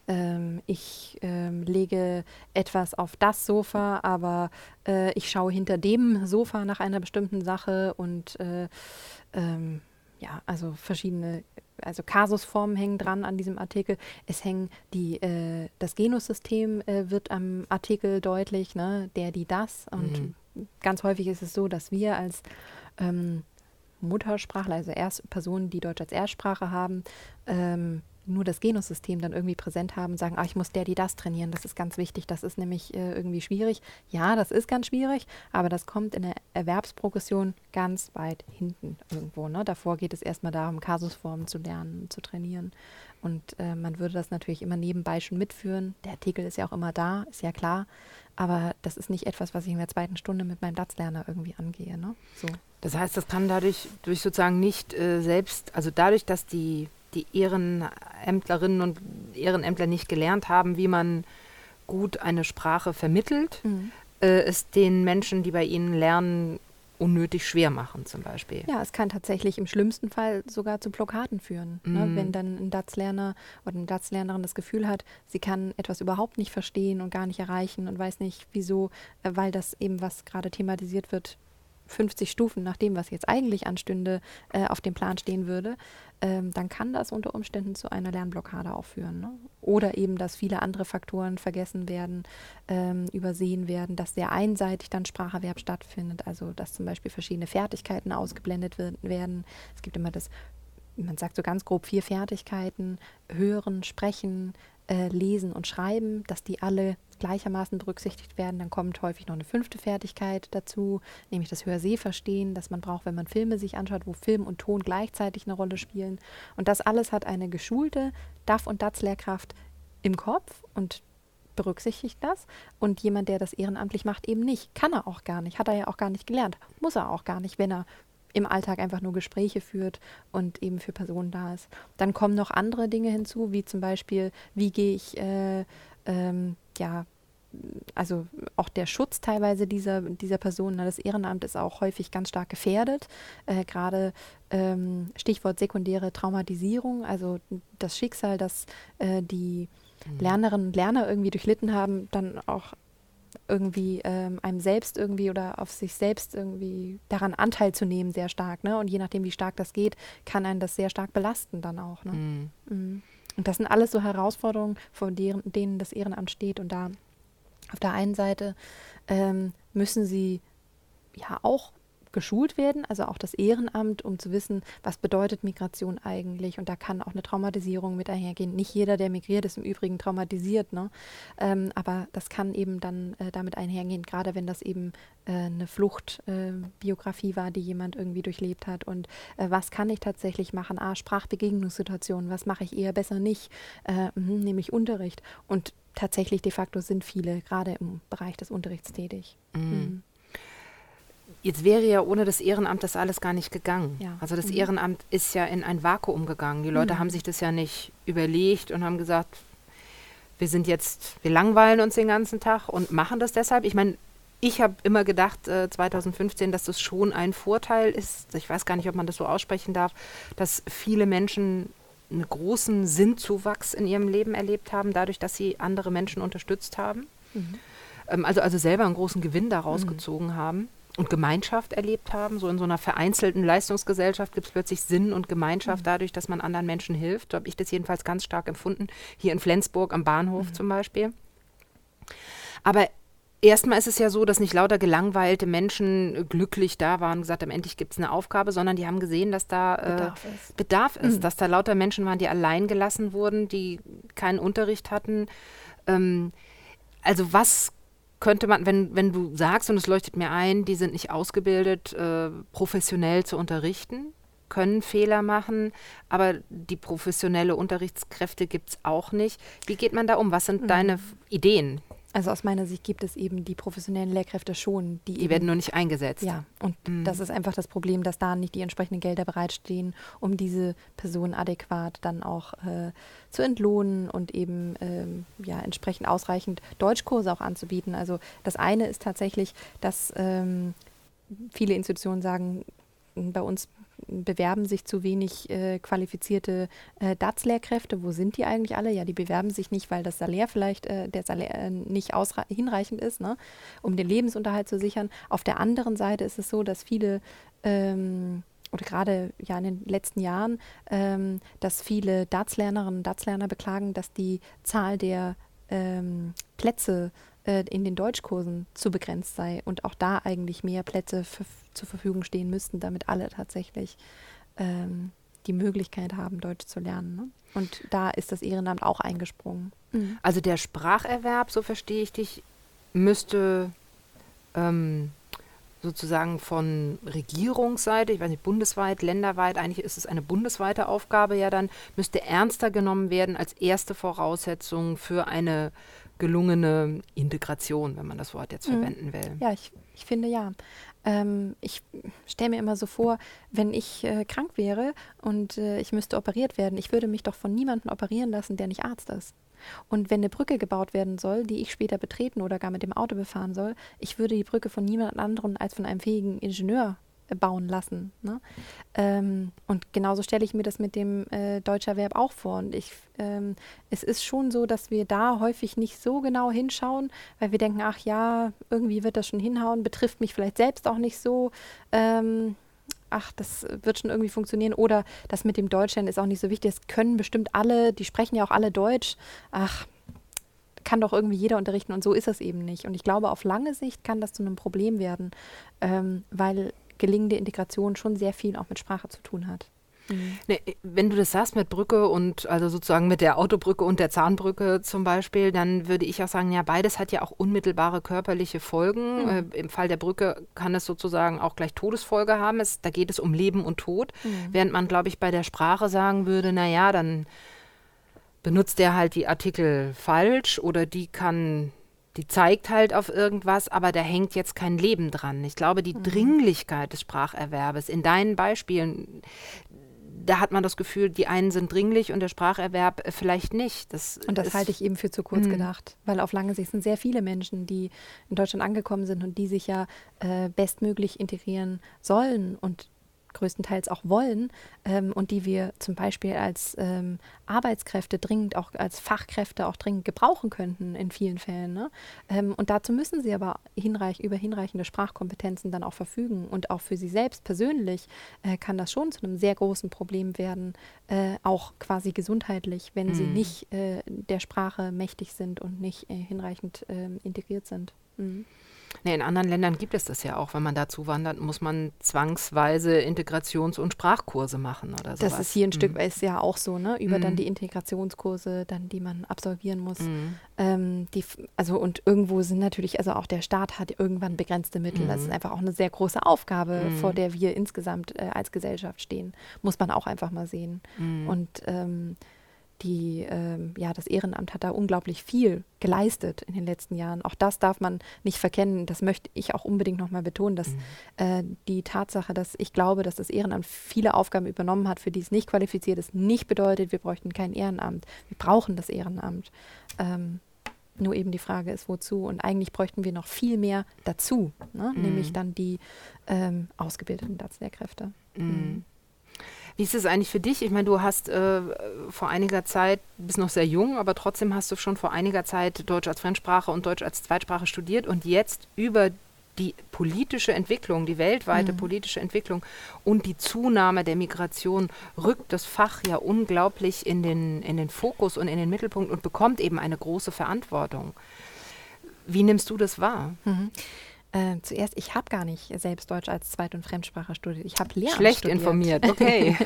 ähm, ich ähm, lege etwas auf das Sofa, aber äh, ich schaue hinter dem Sofa nach einer bestimmten Sache und äh, ähm, ja, also verschiedene also Kasusformen hängen dran an diesem Artikel. Es hängen die, äh, das Genussystem äh, wird am Artikel deutlich, ne? der, die, das. Und mhm. ganz häufig ist es so, dass wir als ähm, Muttersprachler, also Erst Personen, die Deutsch als Erstsprache haben, ähm, nur das Genussystem dann irgendwie präsent haben und sagen, ah, ich muss der, die das trainieren. Das ist ganz wichtig. Das ist nämlich äh, irgendwie schwierig. Ja, das ist ganz schwierig, aber das kommt in der Erwerbsprogression ganz weit hinten irgendwo. Ne? Davor geht es erstmal darum, Kasusformen zu lernen, zu trainieren. Und äh, man würde das natürlich immer nebenbei schon mitführen. Der Artikel ist ja auch immer da, ist ja klar. Aber das ist nicht etwas, was ich in der zweiten Stunde mit meinem DATS-Lerner irgendwie angehe. Ne? So. Das heißt, das kann dadurch durch sozusagen nicht äh, selbst, also dadurch, dass die die Ehrenämtlerinnen und Ehrenämtler nicht gelernt haben, wie man gut eine Sprache vermittelt, mhm. äh, es den Menschen, die bei ihnen lernen, unnötig schwer machen zum Beispiel. Ja, es kann tatsächlich im schlimmsten Fall sogar zu Blockaden führen. Ne? Mhm. Ne? Wenn dann ein DATS-Lerner oder eine DATS-Lernerin das Gefühl hat, sie kann etwas überhaupt nicht verstehen und gar nicht erreichen und weiß nicht wieso, äh, weil das eben, was gerade thematisiert wird, 50 Stufen nach dem, was jetzt eigentlich anstünde, äh, auf dem Plan stehen würde, ähm, dann kann das unter Umständen zu einer Lernblockade auch führen. Ne? Oder eben, dass viele andere Faktoren vergessen werden, ähm, übersehen werden, dass sehr einseitig dann Spracherwerb stattfindet, also dass zum Beispiel verschiedene Fertigkeiten ausgeblendet werden. Es gibt immer das man sagt so ganz grob vier Fertigkeiten, hören, sprechen, äh, lesen und Schreiben, dass die alle gleichermaßen berücksichtigt werden. Dann kommt häufig noch eine fünfte Fertigkeit dazu, nämlich das Hörsehverstehen, das man braucht, wenn man Filme sich anschaut, wo Film und Ton gleichzeitig eine Rolle spielen. Und das alles hat eine geschulte DAF- und DATS-Lehrkraft im Kopf und berücksichtigt das. Und jemand, der das ehrenamtlich macht, eben nicht. Kann er auch gar nicht. Hat er ja auch gar nicht gelernt. Muss er auch gar nicht, wenn er im Alltag einfach nur Gespräche führt und eben für Personen da ist. Dann kommen noch andere Dinge hinzu, wie zum Beispiel, wie gehe ich, äh, ähm, ja, also auch der Schutz teilweise dieser, dieser Personen, das Ehrenamt ist auch häufig ganz stark gefährdet. Äh, Gerade ähm, Stichwort sekundäre Traumatisierung, also das Schicksal, das äh, die mhm. Lernerinnen und Lerner irgendwie durchlitten haben, dann auch irgendwie ähm, einem selbst irgendwie oder auf sich selbst irgendwie daran Anteil zu nehmen, sehr stark. Ne? Und je nachdem, wie stark das geht, kann einen das sehr stark belasten dann auch. Ne? Mhm. Mhm. Und das sind alles so Herausforderungen, vor deren, denen das Ehrenamt steht. Und da auf der einen Seite ähm, müssen sie ja auch geschult werden, also auch das Ehrenamt, um zu wissen, was bedeutet Migration eigentlich. Und da kann auch eine Traumatisierung mit einhergehen. Nicht jeder, der migriert, ist im Übrigen traumatisiert, ne? Ähm, aber das kann eben dann äh, damit einhergehen, gerade wenn das eben äh, eine Fluchtbiografie äh, war, die jemand irgendwie durchlebt hat. Und äh, was kann ich tatsächlich machen? Ah, Sprachbegegnungssituationen, was mache ich eher besser nicht? Mh, nämlich Unterricht. Und tatsächlich de facto sind viele gerade im Bereich des Unterrichts tätig. Mhm. Mhm. Jetzt wäre ja ohne das Ehrenamt das alles gar nicht gegangen. Ja. Also das mhm. Ehrenamt ist ja in ein Vakuum gegangen. Die Leute mhm. haben sich das ja nicht überlegt und haben gesagt, wir sind jetzt, wir langweilen uns den ganzen Tag und machen das deshalb. Ich meine, ich habe immer gedacht, äh, 2015, dass das schon ein Vorteil ist. Ich weiß gar nicht, ob man das so aussprechen darf, dass viele Menschen einen großen Sinnzuwachs in ihrem Leben erlebt haben, dadurch, dass sie andere Menschen unterstützt haben. Mhm. Ähm, also, also selber einen großen Gewinn daraus mhm. gezogen haben und Gemeinschaft erlebt haben. So in so einer vereinzelten Leistungsgesellschaft gibt es plötzlich Sinn und Gemeinschaft mhm. dadurch, dass man anderen Menschen hilft. So habe ich das jedenfalls ganz stark empfunden. Hier in Flensburg am Bahnhof mhm. zum Beispiel. Aber erstmal ist es ja so, dass nicht lauter gelangweilte Menschen glücklich da waren und gesagt haben, endlich gibt es eine Aufgabe, sondern die haben gesehen, dass da äh, Bedarf ist, Bedarf ist mhm. dass da lauter Menschen waren, die allein gelassen wurden, die keinen Unterricht hatten. Ähm, also was könnte man, wenn, wenn du sagst, und es leuchtet mir ein, die sind nicht ausgebildet, äh, professionell zu unterrichten, können Fehler machen, aber die professionelle Unterrichtskräfte gibt es auch nicht. Wie geht man da um? Was sind mhm. deine Ideen? Also aus meiner Sicht gibt es eben die professionellen Lehrkräfte schon. Die, die werden nur nicht eingesetzt. Ja, und mhm. das ist einfach das Problem, dass da nicht die entsprechenden Gelder bereitstehen, um diese Personen adäquat dann auch äh, zu entlohnen und eben ähm, ja, entsprechend ausreichend Deutschkurse auch anzubieten. Also das eine ist tatsächlich, dass ähm, viele Institutionen sagen, bei uns bewerben sich zu wenig äh, qualifizierte äh, DATS-Lehrkräfte. Wo sind die eigentlich alle? Ja, die bewerben sich nicht, weil das Salär vielleicht, äh, der Salär äh, nicht hinreichend ist, ne, um den Lebensunterhalt zu sichern. Auf der anderen Seite ist es so, dass viele ähm, oder gerade ja in den letzten Jahren, ähm, dass viele DATS-Lernerinnen und DATS-Lerner beklagen, dass die Zahl der ähm, Plätze äh, in den Deutschkursen zu begrenzt sei und auch da eigentlich mehr Plätze zur Verfügung stehen müssten, damit alle tatsächlich ähm, die Möglichkeit haben, Deutsch zu lernen. Ne? Und da ist das Ehrenamt auch eingesprungen. Mhm. Also der Spracherwerb, so verstehe ich dich, müsste ähm, sozusagen von Regierungsseite, ich weiß nicht, bundesweit, länderweit, eigentlich ist es eine bundesweite Aufgabe ja dann, müsste ernster genommen werden als erste Voraussetzung für eine gelungene Integration, wenn man das Wort jetzt mhm. verwenden will. Ja, ich, ich finde ja. Ähm, ich stelle mir immer so vor, wenn ich äh, krank wäre und äh, ich müsste operiert werden, ich würde mich doch von niemandem operieren lassen, der nicht Arzt ist. Und wenn eine Brücke gebaut werden soll, die ich später betreten oder gar mit dem Auto befahren soll, ich würde die Brücke von niemand anderem als von einem fähigen Ingenieur bauen lassen. Ne? Ähm, und genauso stelle ich mir das mit dem äh, Deutscherverb auch vor. Und ich, ähm, es ist schon so, dass wir da häufig nicht so genau hinschauen, weil wir denken, ach ja, irgendwie wird das schon hinhauen, betrifft mich vielleicht selbst auch nicht so. Ähm, ach, das wird schon irgendwie funktionieren. Oder das mit dem Deutschland ist auch nicht so wichtig. Das können bestimmt alle, die sprechen ja auch alle Deutsch. Ach, kann doch irgendwie jeder unterrichten und so ist es eben nicht. Und ich glaube, auf lange Sicht kann das zu einem Problem werden, ähm, weil gelingende Integration schon sehr viel auch mit Sprache zu tun hat. Mhm. Nee, wenn du das sagst mit Brücke und also sozusagen mit der Autobrücke und der Zahnbrücke zum Beispiel, dann würde ich auch sagen, ja, beides hat ja auch unmittelbare körperliche Folgen. Mhm. Äh, Im Fall der Brücke kann es sozusagen auch gleich Todesfolge haben. Es, da geht es um Leben und Tod. Mhm. Während man, glaube ich, bei der Sprache sagen würde, naja, dann benutzt er halt die Artikel falsch oder die kann die zeigt halt auf irgendwas, aber da hängt jetzt kein Leben dran. Ich glaube, die mhm. Dringlichkeit des Spracherwerbes in deinen Beispielen, da hat man das Gefühl, die einen sind dringlich und der Spracherwerb äh, vielleicht nicht. Das und das halte ich eben für zu kurz mh. gedacht, weil auf lange Sicht sind sehr viele Menschen, die in Deutschland angekommen sind und die sich ja äh, bestmöglich integrieren sollen und größtenteils auch wollen ähm, und die wir zum Beispiel als ähm, Arbeitskräfte dringend, auch als Fachkräfte auch dringend gebrauchen könnten in vielen Fällen. Ne? Ähm, und dazu müssen sie aber hinreich, über hinreichende Sprachkompetenzen dann auch verfügen. Und auch für sie selbst persönlich äh, kann das schon zu einem sehr großen Problem werden, äh, auch quasi gesundheitlich, wenn mhm. sie nicht äh, der Sprache mächtig sind und nicht äh, hinreichend ähm, integriert sind. Mhm. Nee, in anderen Ländern gibt es das ja auch. Wenn man dazu wandert, muss man zwangsweise Integrations- und Sprachkurse machen oder so. Das ist hier ein mhm. Stück ist ja auch so, ne? Über mhm. dann die Integrationskurse, dann die man absolvieren muss. Mhm. Ähm, die, also und irgendwo sind natürlich, also auch der Staat hat irgendwann begrenzte Mittel. Das ist mhm. einfach auch eine sehr große Aufgabe, vor mhm. der wir insgesamt äh, als Gesellschaft stehen. Muss man auch einfach mal sehen. Mhm. Und ähm, die, ähm, ja, das Ehrenamt hat da unglaublich viel geleistet in den letzten Jahren. Auch das darf man nicht verkennen. Das möchte ich auch unbedingt nochmal betonen, dass mhm. äh, die Tatsache, dass ich glaube, dass das Ehrenamt viele Aufgaben übernommen hat, für die es nicht qualifiziert ist, nicht bedeutet, wir bräuchten kein Ehrenamt. Wir brauchen das Ehrenamt. Ähm, nur eben die Frage ist, wozu? Und eigentlich bräuchten wir noch viel mehr dazu, ne? mhm. nämlich dann die ähm, ausgebildeten Lehrkräfte. Mhm. Wie ist es eigentlich für dich? Ich meine, du hast äh, vor einiger Zeit, bist noch sehr jung, aber trotzdem hast du schon vor einiger Zeit Deutsch als Fremdsprache und Deutsch als Zweitsprache studiert und jetzt über die politische Entwicklung, die weltweite mhm. politische Entwicklung und die Zunahme der Migration rückt das Fach ja unglaublich in den, in den Fokus und in den Mittelpunkt und bekommt eben eine große Verantwortung. Wie nimmst du das wahr? Mhm. Äh, zuerst, ich habe gar nicht selbst Deutsch als Zweit- und Fremdsprache studiert. Ich habe Lehramt Schlecht studiert. informiert, okay.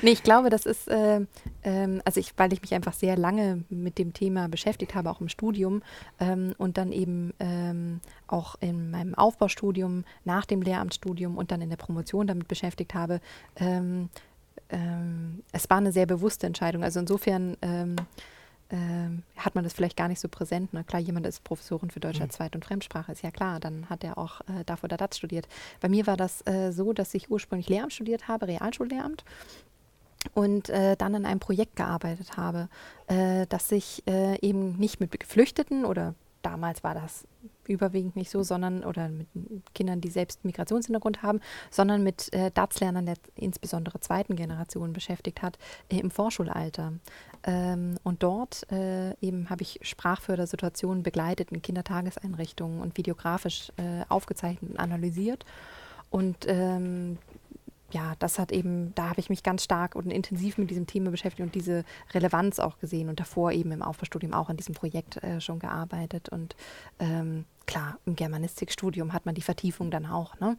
nee, ich glaube, das ist, äh, ähm, also ich, weil ich mich einfach sehr lange mit dem Thema beschäftigt habe, auch im Studium ähm, und dann eben ähm, auch in meinem Aufbaustudium, nach dem Lehramtsstudium und dann in der Promotion damit beschäftigt habe. Ähm, ähm, es war eine sehr bewusste Entscheidung. Also insofern ähm, hat man das vielleicht gar nicht so präsent. Ne? Klar, jemand ist Professorin für Deutsch als mhm. Zweit- und Fremdsprache, ist ja klar, dann hat er auch äh, DAF oder DATS studiert. Bei mir war das äh, so, dass ich ursprünglich Lehramt studiert habe, Realschullehramt und äh, dann an einem Projekt gearbeitet habe, äh, das sich äh, eben nicht mit Geflüchteten oder damals war das überwiegend nicht so, sondern oder mit Kindern, die selbst Migrationshintergrund haben, sondern mit äh, DATS-Lernern der insbesondere zweiten Generation beschäftigt hat äh, im Vorschulalter. Ähm, und dort äh, eben habe ich Sprachfördersituationen begleitet in Kindertageseinrichtungen und videografisch äh, aufgezeichnet und analysiert. Und ähm, ja, das hat eben, da habe ich mich ganz stark und intensiv mit diesem Thema beschäftigt und diese Relevanz auch gesehen und davor eben im Aufbaustudium auch an diesem Projekt äh, schon gearbeitet. Und ähm, klar, im Germanistikstudium hat man die Vertiefung dann auch ne?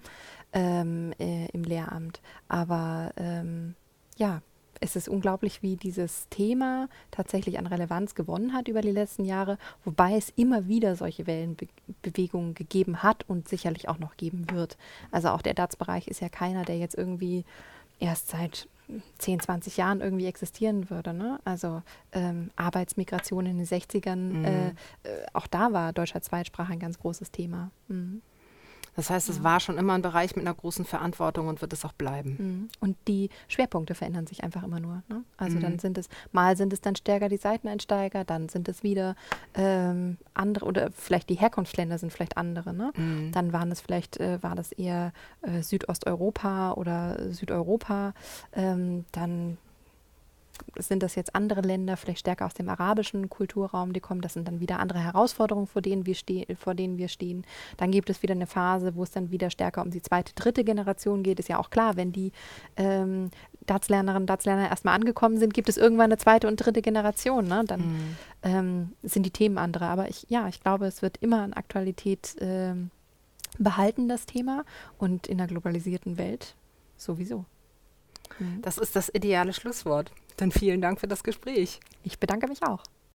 ähm, äh, im Lehramt. Aber ähm, ja, es ist unglaublich, wie dieses Thema tatsächlich an Relevanz gewonnen hat über die letzten Jahre, wobei es immer wieder solche Wellenbewegungen gegeben hat und sicherlich auch noch geben wird. Also auch der DATS-Bereich ist ja keiner, der jetzt irgendwie erst seit 10, 20 Jahren irgendwie existieren würde. Ne? Also ähm, Arbeitsmigration in den 60ern, mhm. äh, äh, auch da war deutscher Zweitsprache ein ganz großes Thema. Mhm. Das heißt, es ja. war schon immer ein Bereich mit einer großen Verantwortung und wird es auch bleiben. Mhm. Und die Schwerpunkte verändern sich einfach immer nur. Ne? Also mhm. dann sind es, mal sind es dann stärker die Seiteneinsteiger, dann sind es wieder ähm, andere oder vielleicht die Herkunftsländer sind vielleicht andere. Ne? Mhm. Dann waren es vielleicht, äh, war das eher äh, Südosteuropa oder Südeuropa. Ähm, dann sind das jetzt andere Länder, vielleicht stärker aus dem arabischen Kulturraum, die kommen. Das sind dann wieder andere Herausforderungen, vor denen wir, vor denen wir stehen. Dann gibt es wieder eine Phase, wo es dann wieder stärker um die zweite, dritte Generation geht. Ist ja auch klar, wenn die ähm, DATS-Lernerinnen, DATS-Lerner erstmal angekommen sind, gibt es irgendwann eine zweite und dritte Generation. Ne? Dann mhm. ähm, sind die Themen andere. Aber ich, ja, ich glaube, es wird immer an Aktualität ähm, behalten, das Thema. Und in der globalisierten Welt sowieso. Mhm. Das ist das ideale Schlusswort. Dann vielen Dank für das Gespräch. Ich bedanke mich auch.